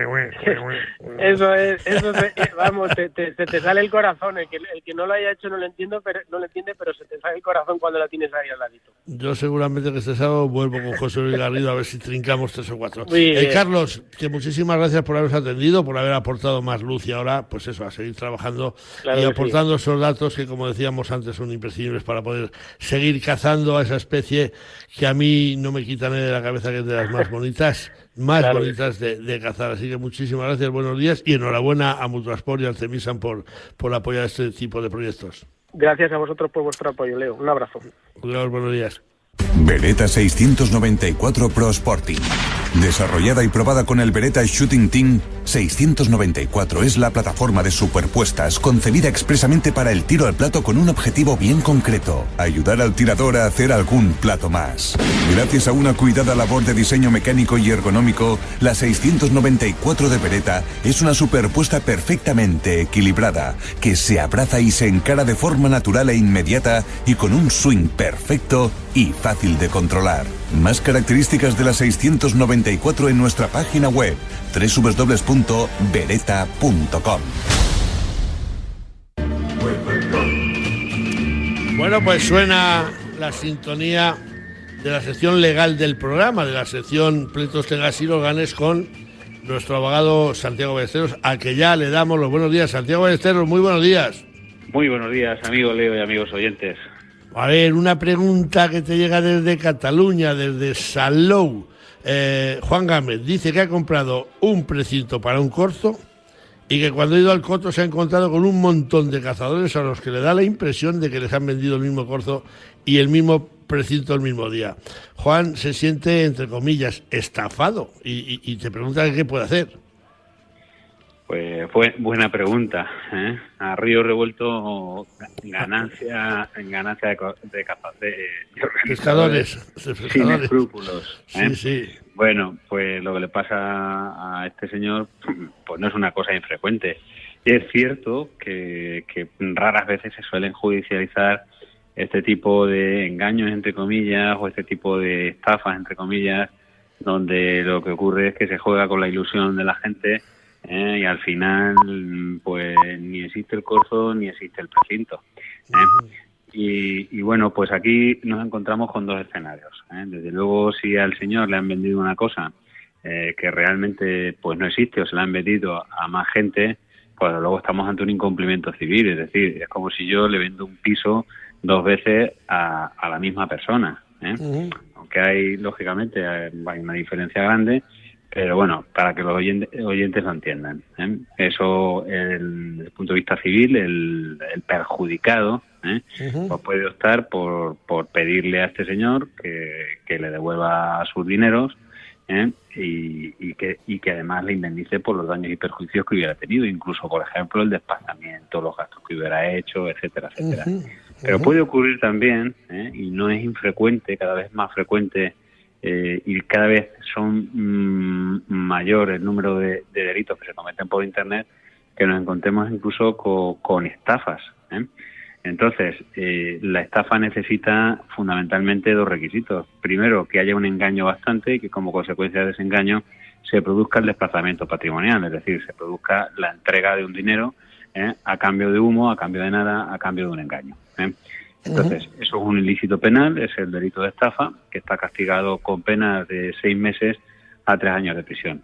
Eso es, eso es, eh, vamos, te, te, sale el corazón, el que, el que no lo haya hecho no lo entiendo, pero no lo entiende, pero se te sale el corazón cuando la tienes ahí al ladito. Yo seguramente que este sábado vuelvo con José Luis Garrido a ver si trincamos tres o cuatro. Eh, Carlos, que muchísimas gracias por habernos atendido, por haber aportado más luz y ahora, pues eso, a seguir trabajando y aportando esos datos que, como decíamos antes, son imprescindibles para poder seguir cazando a esa especie que a mí no me quita de la cabeza que es de las más bonitas, más bonitas de, cazar. Así que muchísimas gracias, buenos días y enhorabuena a Mutuasport y al CEMISAN por, por apoyar este tipo de proyectos. Gracias a vosotros por vuestro apoyo, Leo. Un abrazo. buenos días. Beretta 694 Pro Sporting. Desarrollada y probada con el Beretta Shooting Team, 694 es la plataforma de superpuestas concebida expresamente para el tiro al plato con un objetivo bien concreto, ayudar al tirador a hacer algún plato más. Gracias a una cuidada labor de diseño mecánico y ergonómico, la 694 de Beretta es una superpuesta perfectamente equilibrada, que se abraza y se encara de forma natural e inmediata y con un swing perfecto y fácil de controlar. Más características de la 694 en nuestra página web www.beretta.com. Bueno, pues suena la sintonía de la sección legal del programa, de la sección Pleitos Tengas y Ganes con nuestro abogado Santiago Ballesteros, a que ya le damos los buenos días. Santiago Ballesteros, muy buenos días. Muy buenos días, amigo Leo y amigos oyentes. A ver, una pregunta que te llega desde Cataluña, desde Salou. Eh, Juan Gámez dice que ha comprado un precinto para un corzo y que cuando ha ido al coto se ha encontrado con un montón de cazadores a los que le da la impresión de que les han vendido el mismo corzo y el mismo precinto el mismo día. Juan se siente, entre comillas, estafado y, te pregunta qué puede hacer. Pues fue buena pregunta. ¿eh? A río revuelto ganancia, ganancia de, de, de, pescadores, sin escrúpulos. ¿eh? Sí, sí. Bueno, pues lo que le pasa a este señor, pues no es una cosa infrecuente. Y es cierto que, que raras veces se suelen judicializar este tipo de engaños, entre comillas, o este tipo de estafas, entre comillas, donde lo que ocurre es que se juega con la ilusión de la gente ¿eh? y al final, pues ni existe el corzo ni existe el precinto. ¿eh? Y, bueno, pues aquí nos encontramos con dos escenarios. ¿eh? Desde luego, si al señor le han vendido una cosa que realmente pues no existe o se la han vendido a más gente, pues luego estamos ante un incumplimiento civil. Es decir, es como si yo le vendo un piso dos veces a, la misma persona. ¿eh? Aunque hay, lógicamente, hay una diferencia grande, pero bueno, para que los oyentes, lo entiendan. ¿eh? Eso, desde el punto de vista civil, el, perjudicado ¿eh? pues puede optar por, por pedirle a este señor que, que le devuelva sus dineros ¿eh? y, que, y que además le indemnice por los daños y perjuicios que hubiera tenido, incluso, por ejemplo, el desplazamiento, los gastos que hubiera hecho, etcétera, etcétera. Pero puede ocurrir también, ¿eh? y no es infrecuente, cada vez más frecuente, eh, y cada vez son mm, mayor el número de, delitos que se cometen por Internet, que nos encontremos incluso con, estafas. ¿eh? Entonces, eh, la estafa necesita fundamentalmente dos requisitos. Primero, que haya un engaño bastante y que como consecuencia de ese engaño se produzca el desplazamiento patrimonial, es decir, se produzca la entrega de un dinero ¿eh? a cambio de humo, a cambio de nada, a cambio de un engaño. ¿Eh? Entonces, eso es un ilícito penal, es el delito de estafa, que está castigado con penas de seis meses a tres años de prisión.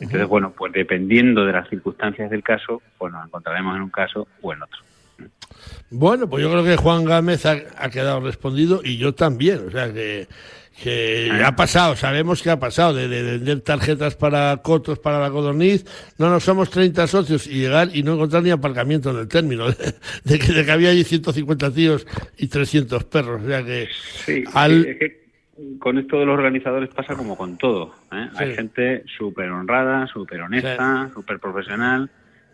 Entonces, bueno, pues dependiendo de las circunstancias del caso, pues nos encontraremos en un caso o en otro. Bueno, pues yo creo que Juan Gámez ha, quedado respondido y yo también. O sea que, que ha pasado, sabemos que ha pasado de, vender tarjetas para cotos para la codorniz. No, no somos 30 socios y llegar y no encontrar ni aparcamiento en el término. De, que, había allí 150 tíos y 300 perros. O sea que. Sí, es que con esto de los organizadores pasa como con todo. ¿eh? Hay gente súper honrada, súper honesta, súper profesional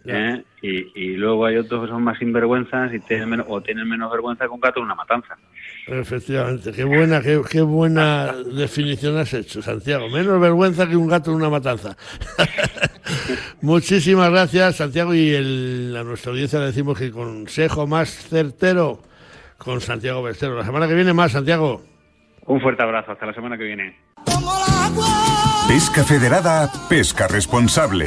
¿eh? Y, luego hay otros que son más sinvergüenzas y tienen menos, o tienen menos vergüenza que un gato en una matanza. Efectivamente, qué buena, qué, buena definición has hecho, Santiago. Menos vergüenza que un gato en una matanza. Muchísimas gracias, Santiago, y el, a nuestra audiencia le decimos que consejo más certero con Santiago Bestero. La semana que viene más, Santiago. Un fuerte abrazo, hasta la semana que viene. Pesca Federada, pesca responsable.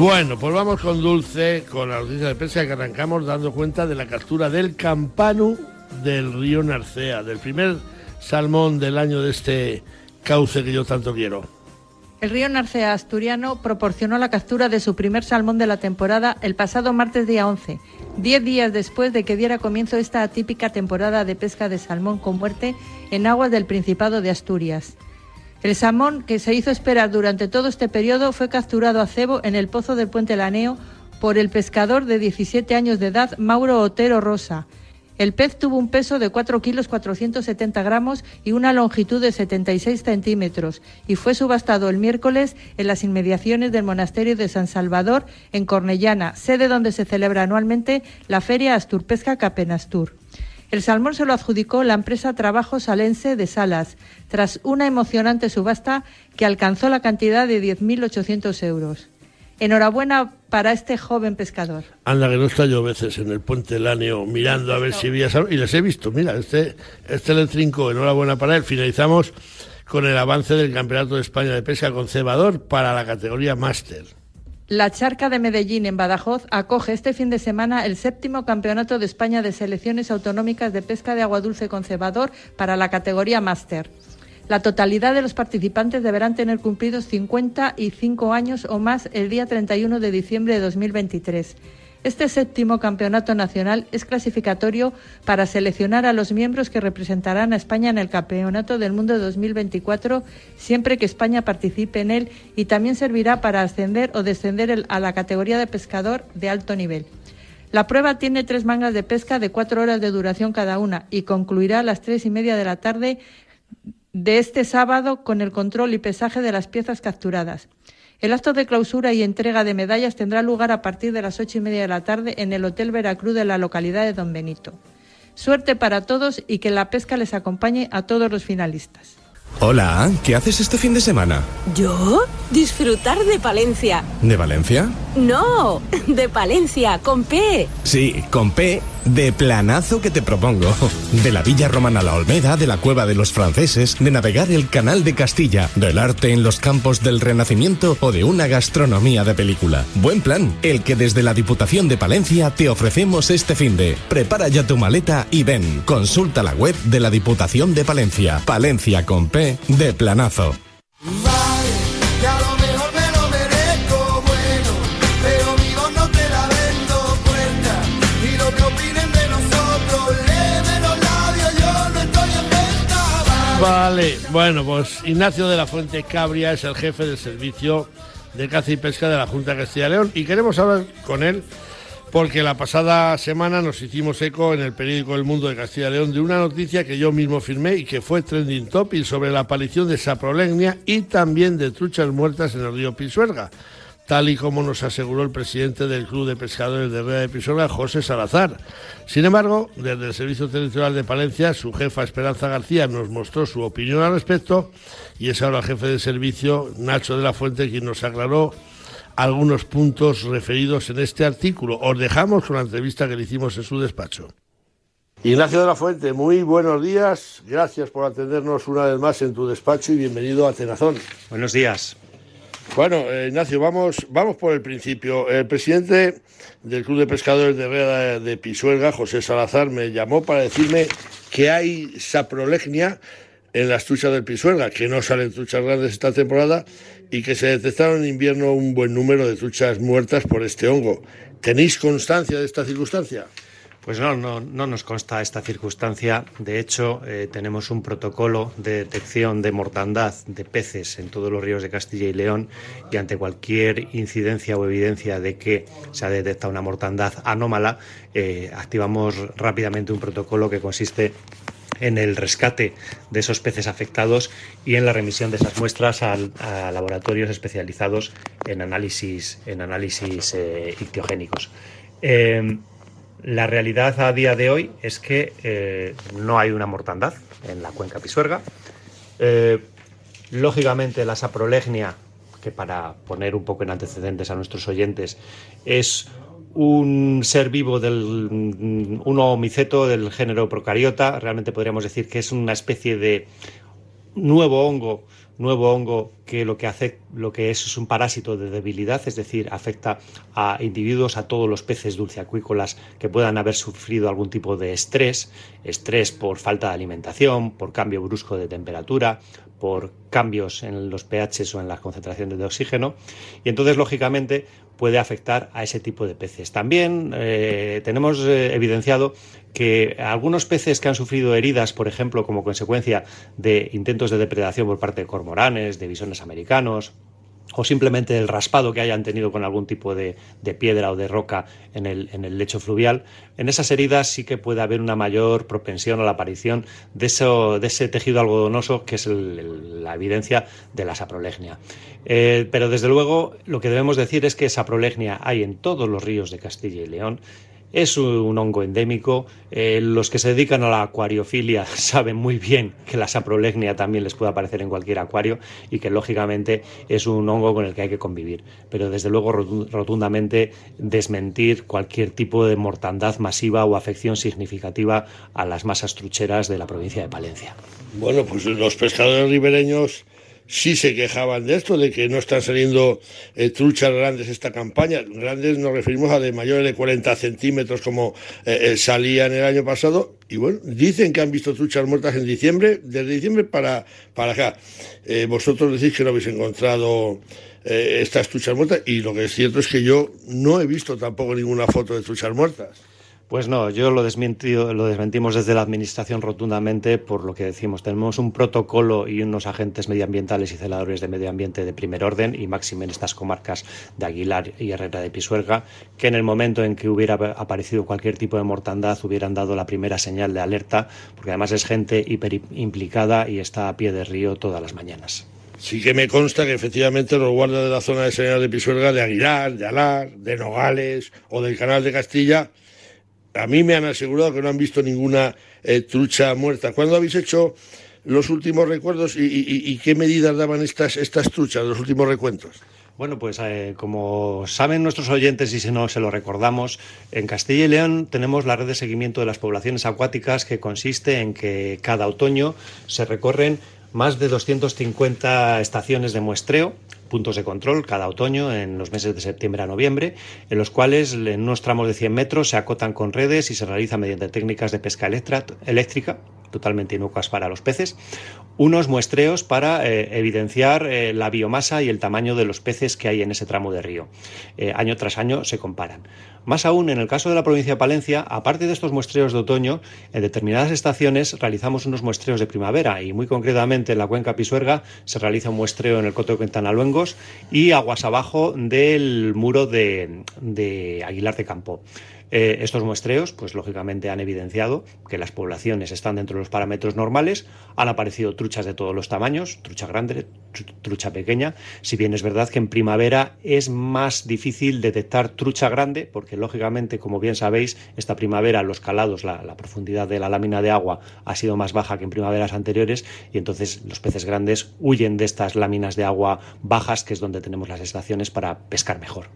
Bueno, pues vamos con Dulce, con la noticia de pesca que arrancamos dando cuenta de la captura del campanu del río Narcea, del primer salmón del año de este cauce que yo tanto quiero. El río Narcea asturiano proporcionó la captura de su primer salmón de la temporada el pasado martes día 11, diez días después de que diera comienzo esta atípica temporada de pesca de salmón con muerte en aguas del Principado de Asturias. El salmón, que se hizo esperar durante todo este periodo, fue capturado a cebo en el pozo del Puente Laneo por el pescador de 17 años de edad, Mauro Otero Rosa. El pez tuvo un peso de 4 kilos 470 gramos y una longitud de 76 centímetros y fue subastado el miércoles en las inmediaciones del monasterio de San Salvador en Cornellana, sede donde se celebra anualmente la Feria Asturpesca Capenastur. El salmón se lo adjudicó la empresa Trabajo Salense de Salas, tras una emocionante subasta que alcanzó la cantidad de 10.800 euros. Enhorabuena para este joven pescador. Anda, que no está yo veces en el puente Láneo mirando a ver si había salmón. Y les he visto, mira, este, este le trinco. Enhorabuena para él. Finalizamos con el avance del Campeonato de España de Pesca con cebador para la categoría máster. La Charca de Medellín, en Badajoz, acoge este fin de semana el séptimo Campeonato de España de Selecciones Autonómicas de Pesca de Agua Dulce con para la categoría Máster. La totalidad de los participantes deberán tener cumplidos 55 años o más el día 31 de diciembre de 2023. Este séptimo campeonato nacional es clasificatorio para seleccionar a los miembros que representarán a España en el Campeonato del Mundo de 2024, siempre que España participe en él, y también servirá para ascender o descender a la categoría de pescador de alto nivel. La prueba tiene tres mangas de pesca de cuatro horas de duración cada una y concluirá a las tres y media de la tarde de este sábado con el control y pesaje de las piezas capturadas. El acto de clausura y entrega de medallas tendrá lugar a partir de las ocho y media de la tarde en el Hotel Veracruz de la localidad de Don Benito. Suerte para todos y que la pesca les acompañe a todos los finalistas. Hola, ¿qué haces este fin de semana? ¿Yo? Disfrutar de Palencia. ¿De Valencia? No, de Palencia, con P. Sí, con P de planazo que te propongo. De la Villa Romana La Olmeda, de la Cueva de los Franceses, de navegar el Canal de Castilla, del arte en los campos del Renacimiento o de una gastronomía de película. Buen plan, el que desde la Diputación de Palencia te ofrecemos este fin de. Prepara ya tu maleta y ven. Consulta la web de la Diputación de Palencia. Palencia con P de planazo. Vale, bueno, pues Ignacio de la Fuente Cabria es el jefe del servicio de caza y pesca de la Junta de Castilla y León y queremos hablar con él porque la pasada semana nos hicimos eco en el periódico El Mundo de Castilla y León de una noticia que yo mismo firmé y que fue trending topic sobre la aparición de saprolegnia y también de truchas muertas en el río Pisuerga tal y como nos aseguró el presidente del Club de Pescadores de Herrera de Pisoga, José Salazar. Sin embargo, desde el Servicio Territorial de Palencia, su jefa Esperanza García nos mostró su opinión al respecto y es ahora el jefe de servicio, Nacho de la Fuente, quien nos aclaró algunos puntos referidos en este artículo. Os dejamos con la entrevista que le hicimos en su despacho. Ignacio de la Fuente, muy buenos días. Gracias por atendernos una vez más en tu despacho y bienvenido a Tenazón. Buenos días. Bueno, eh, Ignacio, vamos, vamos por el principio. El presidente del Club de Pescadores de Herrera de Pisuerga, José Salazar, me llamó para decirme que hay saprolegnia en las truchas del Pisuerga, que no salen truchas grandes esta temporada y que se detectaron en invierno un buen número de truchas muertas por este hongo. ¿Tenéis constancia de esta circunstancia? Pues no, no, no nos consta esta circunstancia. De hecho, eh, tenemos un protocolo de detección de mortandad de peces en todos los ríos de Castilla y León y ante cualquier incidencia o evidencia de que se ha detectado una mortandad anómala, eh, activamos rápidamente un protocolo que consiste en el rescate de esos peces afectados y en la remisión de esas muestras a, laboratorios especializados en análisis, en análisis eh, ictiogénicos. La realidad a día de hoy es que eh, no hay una mortandad en la cuenca pisuerga. Eh, lógicamente la saprolegnia, que para poner un poco en antecedentes a nuestros oyentes, es un ser vivo del un homiceto del género procariota, realmente podríamos decir que es una especie de nuevo hongo nuevo hongo que lo que hace lo que es es un parásito de debilidad, es decir, afecta a individuos, a todos los peces dulceacuícolas que puedan haber sufrido algún tipo de estrés, estrés por falta de alimentación, por cambio brusco de temperatura, por cambios en los pHs o en las concentraciones de oxígeno y entonces lógicamente puede afectar a ese tipo de peces. También eh, tenemos eh, evidenciado que algunos peces que han sufrido heridas, por ejemplo, como consecuencia de intentos de depredación por parte de cormoranes, de bisones americanos, o simplemente el raspado que hayan tenido con algún tipo de, piedra o de roca en el, en el, lecho fluvial, en esas heridas sí que puede haber una mayor propensión a la aparición de, eso, de ese tejido algodonoso que es la evidencia de la saprolegnia. Eh, pero desde luego lo que debemos decir es que saprolegnia hay en todos los ríos de Castilla y León es un hongo endémico. Eh, los que se dedican a la acuariofilia saben muy bien que la saprolegnia también les puede aparecer en cualquier acuario y que lógicamente es un hongo con el que hay que convivir. Pero desde luego rotundamente desmentir cualquier tipo de mortandad masiva o afección significativa a las masas trucheras de la provincia de Palencia. Bueno, pues los pescadores ribereños sí se quejaban de esto, de que no están saliendo eh, truchas grandes esta campaña. Grandes nos referimos a de mayores de 40 centímetros como eh, salían el año pasado. Y bueno, dicen que han visto truchas muertas en diciembre, desde diciembre para, para acá. vosotros decís que no habéis encontrado estas truchas muertas y lo que es cierto es que yo no he visto tampoco ninguna foto de truchas muertas. Pues no, yo lo, lo desmentimos desde la Administración rotundamente por lo que decimos. Tenemos un protocolo y unos agentes medioambientales y celadores de medio ambiente de primer orden y máximo en estas comarcas de Aguilar y Herrera de Pisuerga, que en el momento en que hubiera aparecido cualquier tipo de mortandad hubieran dado la primera señal de alerta, porque además es gente hiper implicada y está a pie de río todas las mañanas. Sí que me consta que efectivamente los guardas de la zona de señal de Pisuerga, de Aguilar, de Alar, de Nogales o del Canal de Castilla, a mí me han asegurado que no han visto ninguna eh, trucha muerta. ¿Cuándo habéis hecho los últimos recuerdos y, qué medidas daban estas, estas truchas, los últimos recuentos? Bueno, pues eh, como saben nuestros oyentes y si no se lo recordamos, en Castilla y León tenemos la red de seguimiento de las poblaciones acuáticas que consiste en que cada otoño se recorren más de 250 estaciones de muestreo puntos de control cada otoño en los meses de septiembre a noviembre, en los cuales en unos tramos de 100 metros se acotan con redes y se realiza mediante técnicas de pesca eléctrica totalmente inocuas para los peces, unos muestreos para eh, evidenciar eh, la biomasa y el tamaño de los peces que hay en ese tramo de río. Eh, año tras año se comparan. Más aún, en el caso de la provincia de Palencia, aparte de estos muestreos de otoño, en determinadas estaciones realizamos unos muestreos de primavera y muy concretamente en la cuenca Pisuerga se realiza un muestreo en el Coto de Y aguas abajo del muro de, de Aguilar de Campo. Eh, estos muestreos, pues lógicamente han evidenciado que las poblaciones están dentro de los parámetros normales, han aparecido truchas de todos los tamaños, trucha grande, trucha pequeña, si bien es verdad que en primavera es más difícil detectar trucha grande, porque lógicamente, como bien sabéis, esta primavera los calados, la, profundidad de la lámina de agua ha sido más baja que en primaveras anteriores y entonces los peces grandes huyen de estas láminas de agua bajas, que es donde tenemos las estaciones para pescar mejor.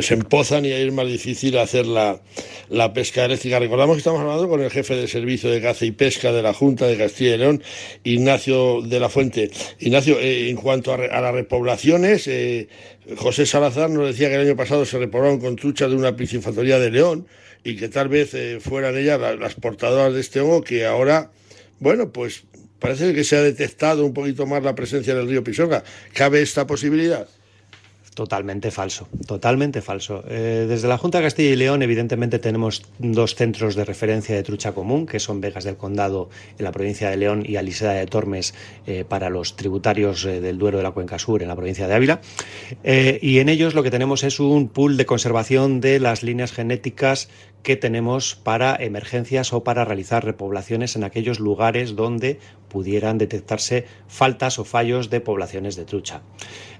se empozan y es más difícil hacer la, la, pesca eléctrica. Recordamos que estamos hablando con el jefe de servicio de caza y pesca de la Junta de Castilla y León, Ignacio de la Fuente. Ignacio, eh, en cuanto a, las repoblaciones, eh, José Salazar nos decía que el año pasado se repoblaron con trucha de una piscinfactoría de León y que tal vez eh, fueran ellas las, portadoras de este hongo que ahora, bueno, pues parece que se ha detectado un poquito más la presencia del río Pisoga. ¿Cabe esta posibilidad? Totalmente falso, totalmente falso. Eh, desde la Junta de Castilla y León, evidentemente, tenemos dos centros de referencia de trucha común, que son Vegas del Condado en la provincia de León y Aliseda de Tormes eh, para los tributarios eh, del Duero de la Cuenca Sur en la provincia de Ávila. y en ellos lo que tenemos es un pool de conservación de las líneas genéticas que tenemos para emergencias o para realizar repoblaciones en aquellos lugares donde pudieran detectarse faltas o fallos de poblaciones de trucha.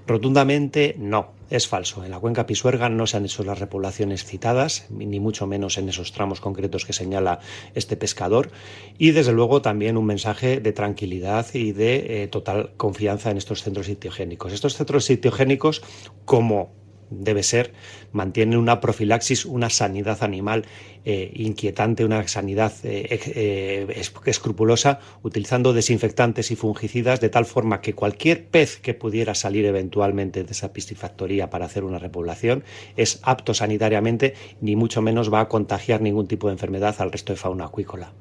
Rotundamente no, es falso. En la cuenca Pisuerga no se han hecho las repoblaciones citadas, ni mucho menos en esos tramos concretos que señala este pescador. Y desde luego también un mensaje de tranquilidad y de eh, total confianza en estos centros sitiogénicos. Estos centros sitiogénicos, como debe ser, mantiene una profilaxis, una sanidad animal eh, inquietante, una sanidad eh, eh, escrupulosa, utilizando desinfectantes y fungicidas de tal forma que cualquier pez que pudiera salir eventualmente de esa piscifactoría para hacer una repoblación es apto sanitariamente, ni mucho menos va a contagiar ningún tipo de enfermedad al resto de fauna acuícola.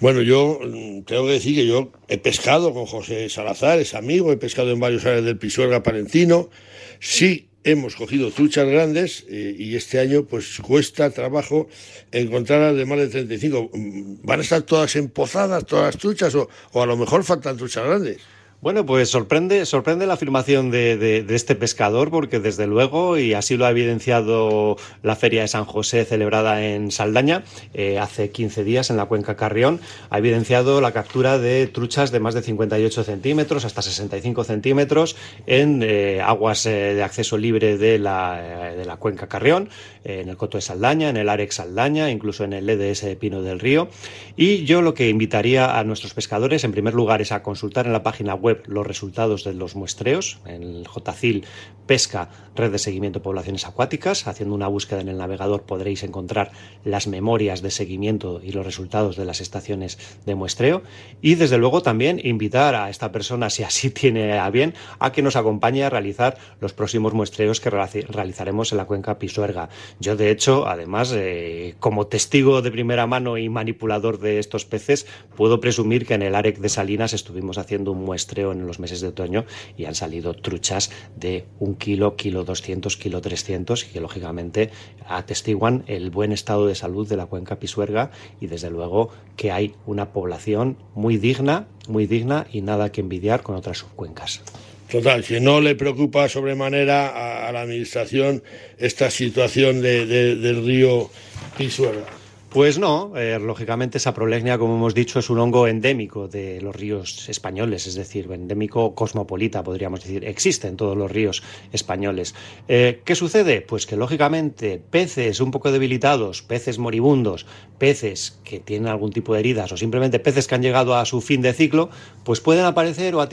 Bueno, yo mm, tengo que decir que yo he pescado con José Salazar, es amigo, he pescado en varios áreas del Pisuerga Palentino. Sí, hemos cogido truchas grandes eh, y este año pues cuesta trabajo encontrarlas de más de 35. ¿Van a estar todas empozadas, todas las truchas o, o a lo mejor faltan truchas grandes? Bueno, pues sorprende, sorprende la afirmación de, este pescador, porque desde luego, y así lo ha evidenciado la Feria de San José celebrada en Saldaña eh, hace 15 días en la cuenca Carrión, ha evidenciado la captura de truchas de más de 58 centímetros hasta 65 centímetros en eh, aguas eh, de acceso libre de la, de la cuenca Carrión, en el Coto de Saldaña, en el Arex Saldaña, incluso en el EDS de Pino del Río. Y yo lo que invitaría a nuestros pescadores, en primer lugar, es a consultar en la página web los resultados de los muestreos. En el JCIL Pesca, Red de Seguimiento de Poblaciones Acuáticas. Haciendo una búsqueda en el navegador podréis encontrar las memorias de seguimiento y los resultados de las estaciones de muestreo. Y desde luego también invitar a esta persona, si así tiene a bien, a que nos acompañe a realizar los próximos muestreos que realizaremos en la cuenca Pisuerga. Yo, de hecho, además, eh, como testigo de primera mano y manipulador de estos peces, puedo presumir que en el AREC de Salinas estuvimos haciendo un muestreo en los meses de otoño y han salido truchas de un kilo, kilo 200, kilo 300 y que lógicamente atestiguan el buen estado de salud de la cuenca Pisuerga y desde luego que hay una población muy digna, muy digna y nada que envidiar con otras subcuencas. Total, que no le preocupa sobremanera a, la administración esta situación del río Pisuerga. Pues no, eh, lógicamente esa prolegnia, como hemos dicho, es un hongo endémico de los ríos españoles, es decir, endémico cosmopolita, podríamos decir. Existe en todos los ríos españoles. Eh, ¿Qué sucede? Pues que lógicamente peces un poco debilitados, peces moribundos, peces que tienen algún tipo de heridas o simplemente peces que han llegado a su fin de ciclo, pues pueden aparecer o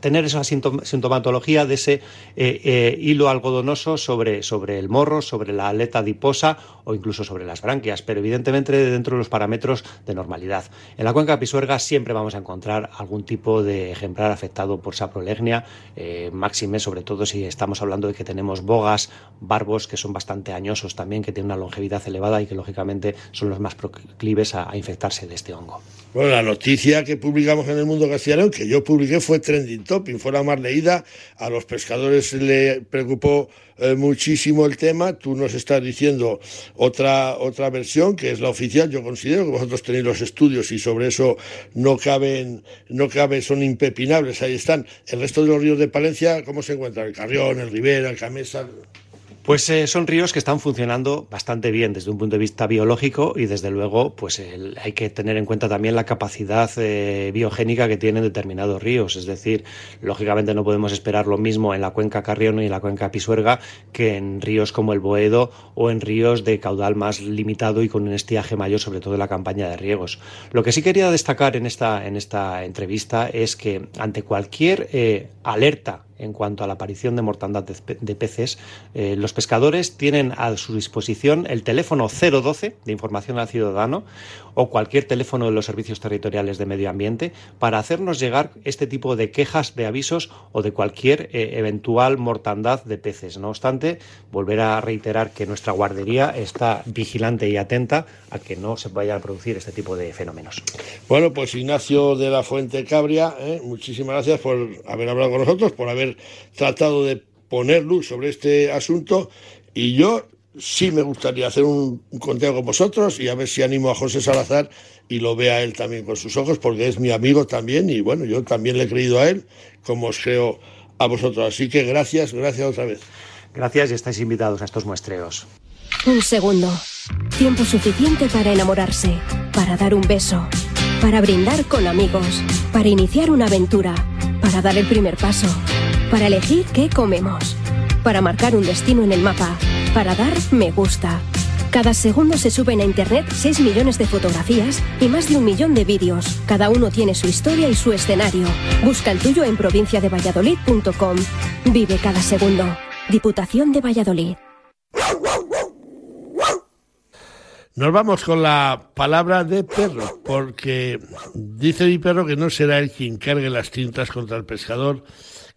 tener esa sintomatología de ese eh, hilo algodonoso sobre, sobre el morro, sobre la aleta adiposa o incluso sobre las branquias pero evidentemente dentro de los parámetros de normalidad. En la cuenca Pisuerga siempre vamos a encontrar algún tipo de ejemplar afectado por saprolegnia, eh, máxime sobre todo si estamos hablando de que tenemos bogas, barbos que son bastante añosos también, que tienen una longevidad elevada y que lógicamente son los más proclives a, infectarse de este hongo. Bueno, la noticia que publicamos en el Mundo Castellano, que yo publiqué, fue trending topic, fue la más leída. A los pescadores le preocupó eh, muchísimo el tema. Tú nos estás diciendo otra, otra versión, que es la oficial. Yo considero que vosotros tenéis los estudios y sobre eso no caben, no caben, son impepinables. Ahí están. El resto de los ríos de Palencia, ¿cómo se encuentran? El Carrión, el Rivera, el Camesa. Pues eh, son ríos que están funcionando bastante bien desde un punto de vista biológico y desde luego pues hay que tener en cuenta también la capacidad eh, biogénica que tienen determinados ríos. Es decir, lógicamente no podemos esperar lo mismo en la cuenca Carrión y en la cuenca Pisuerga que en ríos como el Boedo o en ríos de caudal más limitado y con un estiaje mayor, sobre todo en la campaña de riegos. Lo que sí quería destacar en esta, en esta entrevista es que ante cualquier eh, alerta en cuanto a la aparición de mortandad de, peces. Eh, los pescadores tienen a su disposición el teléfono 012 de información al ciudadano o cualquier teléfono de los servicios territoriales de medio ambiente para hacernos llegar este tipo de quejas, de avisos o de cualquier eh, eventual mortandad de peces. No obstante, volver a reiterar que nuestra guardería está vigilante y atenta a que no se vaya a producir este tipo de fenómenos. Bueno, pues Ignacio de la Fuente Cabria, ¿eh? muchísimas gracias por haber hablado con nosotros, por haber tratado de poner luz sobre este asunto y yo sí me gustaría hacer un, conteo con vosotros y a ver si animo a José Salazar y lo vea él también con sus ojos, porque es mi amigo también y bueno, yo también le he creído a él, como os creo a vosotros. Así que gracias, gracias otra vez. Gracias y estáis invitados a estos muestreos. Un segundo. Tiempo suficiente para enamorarse, para dar un beso, para brindar con amigos, para iniciar una aventura, para dar el primer paso, para elegir qué comemos, para marcar un destino en el mapa para dar me gusta. Cada segundo se suben a Internet 6 millones de fotografías y más de un millón de vídeos. Cada uno tiene su historia y su escenario. Busca el tuyo en provinciadevalladolid.com. Vive cada segundo. Diputación de Valladolid. Nos vamos con la palabra de perro, porque dice mi perro que no será él quien cargue las tintas contra el pescador,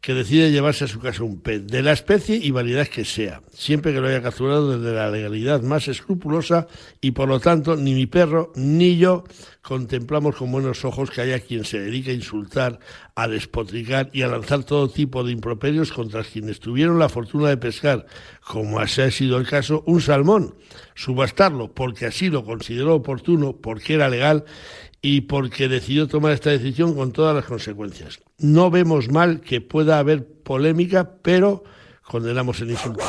que decide llevarse a su casa un pez, de la especie y variedad que sea, siempre que lo haya capturado desde la legalidad más escrupulosa y por lo tanto ni mi perro ni yo contemplamos con buenos ojos que haya quien se dedique a insultar, a despotricar y a lanzar todo tipo de improperios contra quienes tuvieron la fortuna de pescar, como así ha sido el caso, un salmón, subastarlo porque así lo consideró oportuno, porque era legal y porque decidió tomar esta decisión con todas las consecuencias. No vemos mal que pueda haber polémica, pero condenamos el insulto.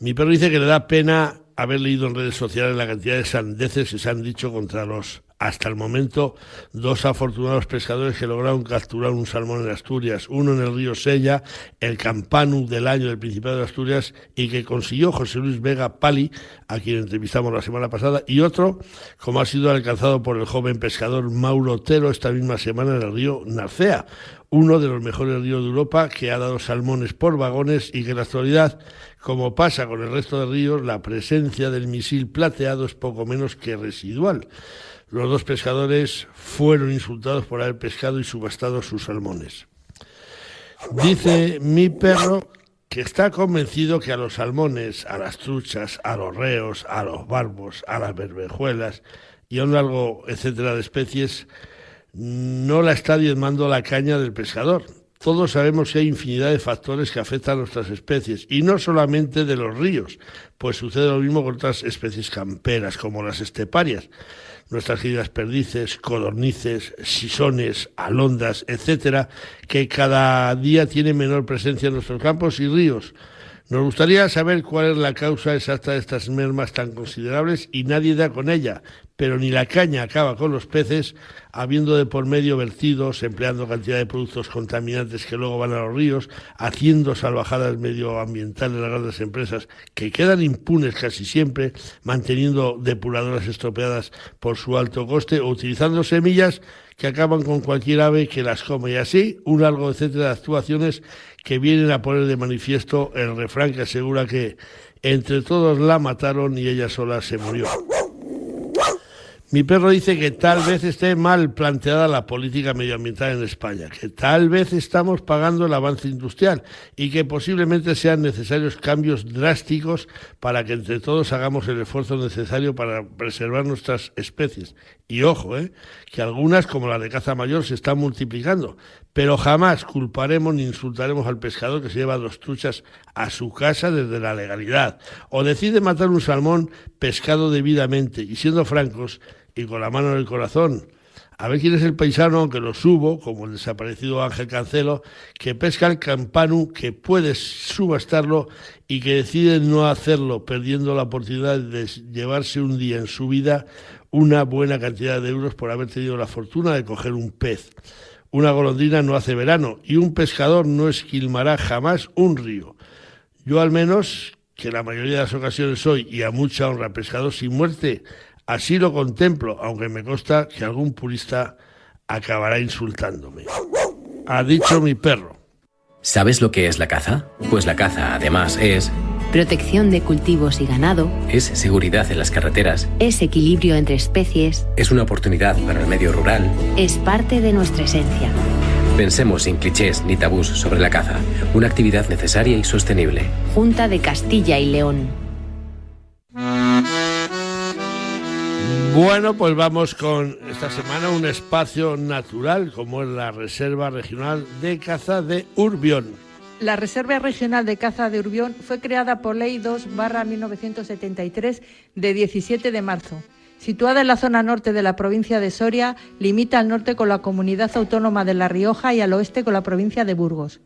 Mi perro dice que le da pena haber leído en redes sociales la cantidad de sandeces que se han dicho contra los hasta el momento dos afortunados pescadores que lograron capturar un salmón en Asturias, uno en el río Sella, el campanu del año del Principado de Asturias y que consiguió José Luis Vega Pali, a quien entrevistamos la semana pasada, y otro como ha sido alcanzado por el joven pescador Mauro Otero esta misma semana en el río Narcea, uno de los mejores ríos de Europa que ha dado salmones por vagones y que en la actualidad, como pasa con el resto de ríos, la presencia del misil plateado es poco menos que residual. Los dos pescadores fueron insultados por haber pescado y subastado sus salmones. Dice mi perro que está convencido que a los salmones, a las truchas, a los reos, a los barbos, a las berbejuelas y a un largo etcétera de especies no la está diezmando la caña del pescador. Todos sabemos que hay infinidad de factores que afectan a nuestras especies y no solamente de los ríos, pues sucede lo mismo con otras especies camperas como las esteparias nuestras queridas perdices, codornices, sisones, alondas, etcétera, que cada día tienen menor presencia en nuestros campos y ríos. Nos gustaría saber cuál es la causa exacta de estas mermas tan considerables y nadie da con ella, pero ni la caña acaba con los peces, habiendo de por medio vertidos, empleando cantidad de productos contaminantes que luego van a los ríos, haciendo salvajadas medioambientales las grandes empresas que quedan impunes casi siempre, manteniendo depuradoras estropeadas por su alto coste o utilizando semillas que acaban con cualquier ave que las come. Y así, un largo etcétera de actuaciones que vienen a poner de manifiesto el refrán que asegura que entre todos la mataron y ella sola se murió. Mi perro dice que tal vez esté mal planteada la política medioambiental en España, que tal vez estamos pagando el avance industrial y que posiblemente sean necesarios cambios drásticos para que entre todos hagamos el esfuerzo necesario para preservar nuestras especies. Y ojo, ¿eh? que algunas, como la de caza mayor, se están multiplicando, pero jamás culparemos ni insultaremos al pescador que se lleva dos truchas a su casa desde la legalidad o decide matar un salmón pescado debidamente. Y siendo francos, y con la mano en el corazón. A ver quién es el paisano que lo subo, como el desaparecido Ángel Cancelo, que pesca el campanu, que puede subastarlo y que decide no hacerlo, perdiendo la oportunidad de llevarse un día en su vida una buena cantidad de euros por haber tenido la fortuna de coger un pez. Una golondrina no hace verano y un pescador no esquilmará jamás un río. Yo al menos, que la mayoría de las ocasiones soy, y a mucha honra, pescador sin muerte, Así lo contemplo, aunque me consta que algún purista acabará insultándome. Ha dicho mi perro. ¿Sabes lo que es la caza? Pues la caza, además, es... Protección de cultivos y ganado. Es seguridad en las carreteras. Es equilibrio entre especies. Es una oportunidad para el medio rural. Es parte de nuestra esencia. Pensemos sin clichés ni tabús sobre la caza. Una actividad necesaria y sostenible. Junta de Castilla y León. Bueno, pues vamos con esta semana un espacio natural como es la Reserva Regional de Caza de Urbión. La Reserva Regional de Caza de Urbión fue creada por Ley 2 1973 de 17 de marzo. Situada en la zona norte de la provincia de Soria, limita al norte con la comunidad autónoma de La Rioja y al oeste con la provincia de Burgos.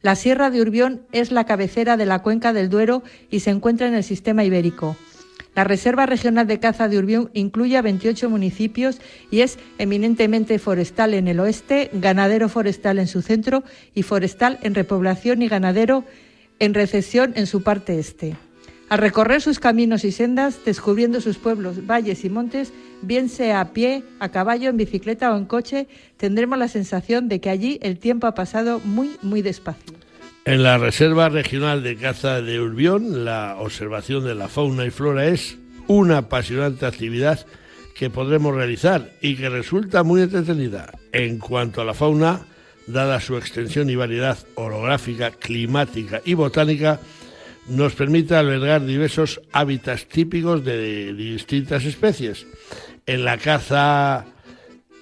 La Sierra de Urbión es la cabecera de la cuenca del Duero y se encuentra en el sistema ibérico. La Reserva Regional de Caza de Urbión incluye a 28 municipios y es eminentemente forestal en el oeste, ganadero forestal en su centro y forestal en repoblación y ganadero en recesión en su parte este. Al recorrer sus caminos y sendas, descubriendo sus pueblos, valles y montes, bien sea a pie, a caballo, en bicicleta o en coche, tendremos la sensación de que allí el tiempo ha pasado muy, muy despacio. En la Reserva Regional de Caza de Urbión, la observación de la fauna y flora es una apasionante actividad que podremos realizar y que resulta muy entretenida. En cuanto a la fauna, dada su extensión y variedad orográfica, climática y botánica, nos permite albergar diversos hábitats típicos de distintas especies. En la caza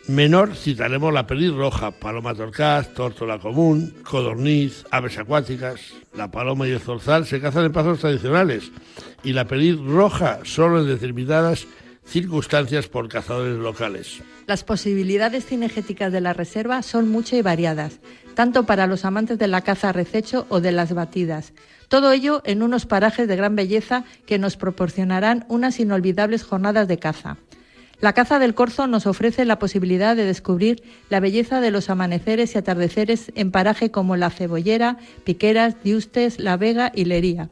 menor citaremos la perdiz roja, paloma torcaz, tórtola común, codorniz, aves acuáticas. La paloma y el zorzal se cazan en pasos tradicionales y la perdiz roja solo en determinadas circunstancias por cazadores locales. Las posibilidades cinegéticas de la reserva son muchas y variadas, tanto para los amantes de la caza rececho o de las batidas. Todo ello en unos parajes de gran belleza que nos proporcionarán unas inolvidables jornadas de caza. La caza del corzo nos ofrece la posibilidad de descubrir la belleza de los amaneceres y atardeceres en paraje como La Cebollera, Piqueras, Diustes, La Vega y Lería,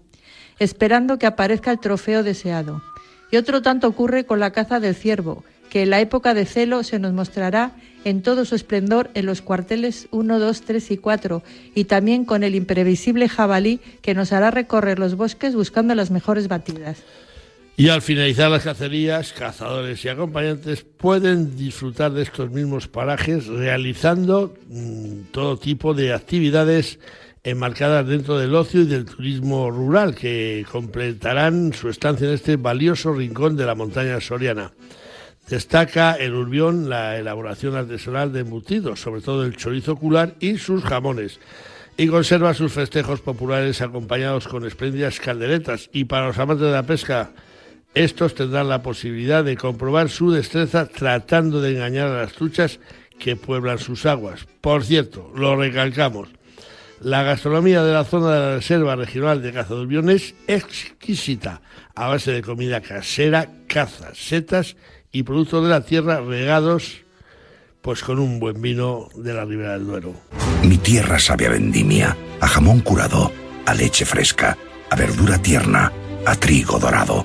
esperando que aparezca el trofeo deseado. Y otro tanto ocurre con la caza del ciervo, que en la época de celo se nos mostrará en todo su esplendor en los cuarteles 1, 2, 3 y 4, y también con el imprevisible jabalí que nos hará recorrer los bosques buscando las mejores batidas. Y al finalizar las cacerías, cazadores y acompañantes pueden disfrutar de estos mismos parajes realizando mm, todo tipo de actividades enmarcadas dentro del ocio y del turismo rural que completarán su estancia en este valioso rincón de la montaña soriana. Destaca el Urbión la elaboración artesanal de embutidos, sobre todo el chorizo ocular y sus jamones. Y conserva sus festejos populares acompañados con espléndidas calderetas. Y para los amantes de la pesca, estos tendrán la posibilidad de comprobar su destreza tratando de engañar a las truchas que pueblan sus aguas. Por cierto, lo recalcamos, la gastronomía de la zona de la Reserva Regional de Caza de es exquisita, a base de comida casera, cazas, setas y productos de la tierra regados pues con un buen vino de la Ribera del Duero. Mi tierra sabe a vendimia, a jamón curado, a leche fresca, a verdura tierna, a trigo dorado,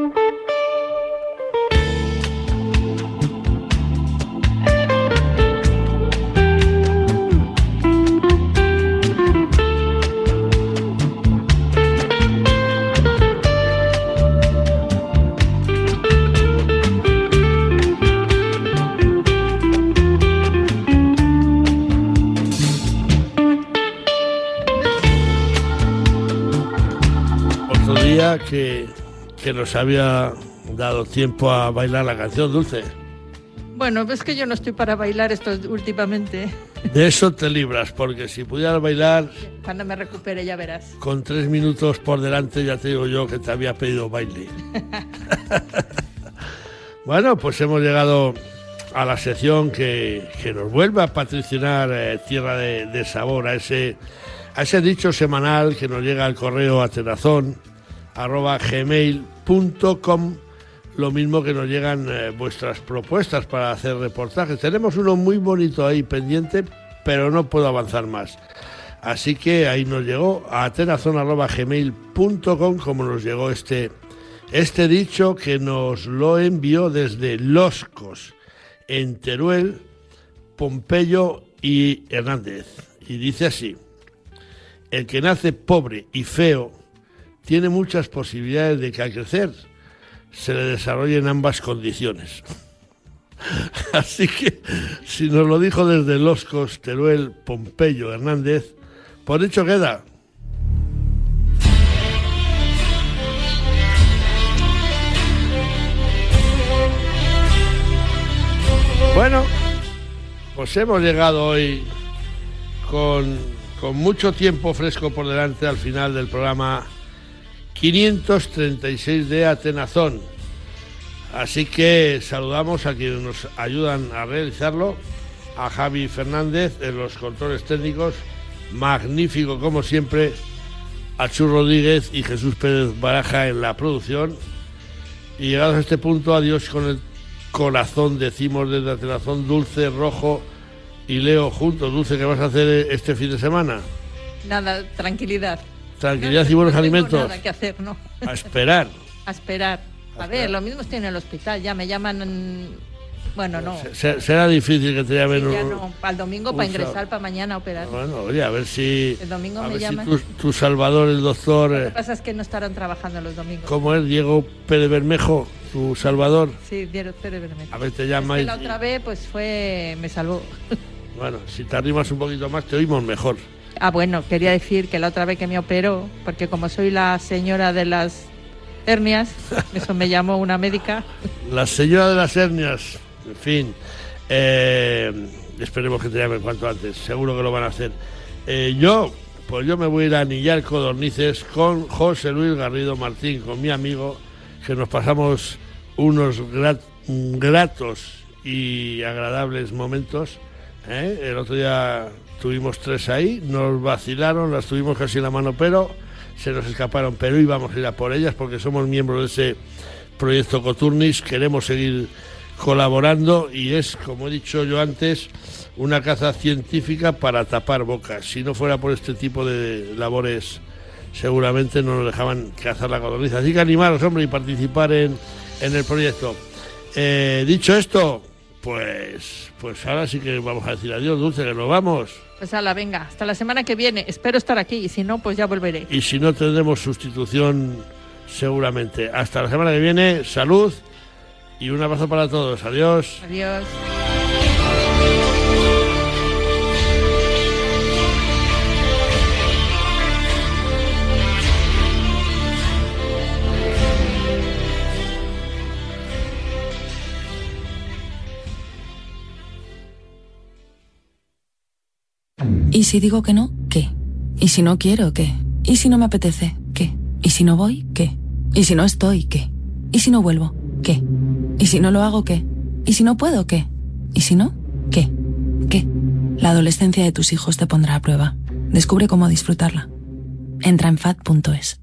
Nos había dado tiempo a bailar la canción Dulce. Bueno, es que yo no estoy para bailar esto últimamente. De eso te libras, porque si pudieras bailar... Cuando me recupere ya verás. Con tres minutos por delante ya te digo yo que te había pedido baile. bueno, pues hemos llegado a la sección que, nos vuelve a patrocinar eh, Tierra de, Sabor, a ese, a ese dicho semanal que nos llega al correo a Tenazón arroba gmail.com lo mismo que nos llegan eh, vuestras propuestas para hacer reportajes. Tenemos uno muy bonito ahí pendiente, pero no puedo avanzar más. Así que ahí nos llegó a atenazón.gmail.com como nos llegó este, este dicho que nos lo envió desde Loscos, en Teruel, Pompeyo y Hernández. Y dice así, el que nace pobre y feo tiene muchas posibilidades de que al crecer se le desarrollen ambas condiciones. Así que, si nos lo dijo desde Loscos, Teruel, Pompeyo, Hernández, por hecho queda. Bueno, pues hemos llegado hoy con, con mucho tiempo fresco por delante al final del programa 536 de Atenazón. Así que saludamos a quienes nos ayudan a realizarlo, a Javi Fernández en los controles técnicos, magnífico como siempre, a Chu Rodríguez y Jesús Pérez Baraja en la producción. Y llegados a este punto, adiós con el corazón, decimos desde Atenazón, dulce, rojo y Leo juntos. Dulce, ¿qué vas a hacer este fin de semana? Nada, tranquilidad. Tranquilidad y buenos alimentos. Nada que hacer, ¿no? A esperar. a esperar. A, ver, lo mismo estoy en el hospital, ya me llaman. Bueno, no. será difícil que te llamen. Sí, ya no, el domingo, para ingresar, para mañana operar. Bueno, oye, a ver si. El domingo me llaman. Si tu, Salvador, el doctor. Lo que eh, pasa es que no estarán trabajando los domingos. ¿Cómo es Diego Pérez Bermejo, tu Salvador? Sí, Diego Pérez Bermejo. A ver, te llama. Es la otra vez, pues fue. Me salvó. Bueno, si te arrimas un poquito más, te oímos mejor. Ah, bueno, quería decir que la otra vez que me operó, porque como soy la señora de las hernias, eso me llamó una médica. La señora de las hernias, en fin. Eh, esperemos que te llamen cuanto antes, seguro que lo van a hacer. Eh, yo, pues yo me voy a ir a Anillar Codornices con José Luis Garrido Martín, con mi amigo, que nos pasamos unos gratos y agradables momentos. ¿eh? El otro día tuvimos tres ahí, nos vacilaron, las tuvimos casi en la mano, pero se nos escaparon, pero íbamos a ir a por ellas porque somos miembros de ese proyecto Coturnis, queremos seguir colaborando y es, como he dicho yo antes, una caza científica para tapar bocas. Si no fuera por este tipo de labores, seguramente no nos dejaban cazar la codorniz. Así que animaros, hombre, y participar en, en el proyecto. Eh, dicho esto, pues, pues ahora sí que vamos a decir adiós, Dulce, que nos vamos. Pues la venga, hasta la semana que viene. Espero estar aquí y si no, pues ya volveré. Y si no, tendremos sustitución seguramente. Hasta la semana que viene, salud y un abrazo para todos. Adiós. Adiós. ¿Y si digo que no? ¿Qué? ¿Y si no quiero? ¿Qué? ¿Y si no me apetece? ¿Qué? ¿Y si no voy? ¿Qué? ¿Y si no estoy? ¿Qué? ¿Y si no vuelvo? ¿Qué? ¿Y si no lo hago? ¿Qué? ¿Y si no puedo? ¿Qué? ¿Y si no? ¿Qué? ¿Qué? La adolescencia de tus hijos te pondrá a prueba. Descubre cómo disfrutarla. Entra en fat.es.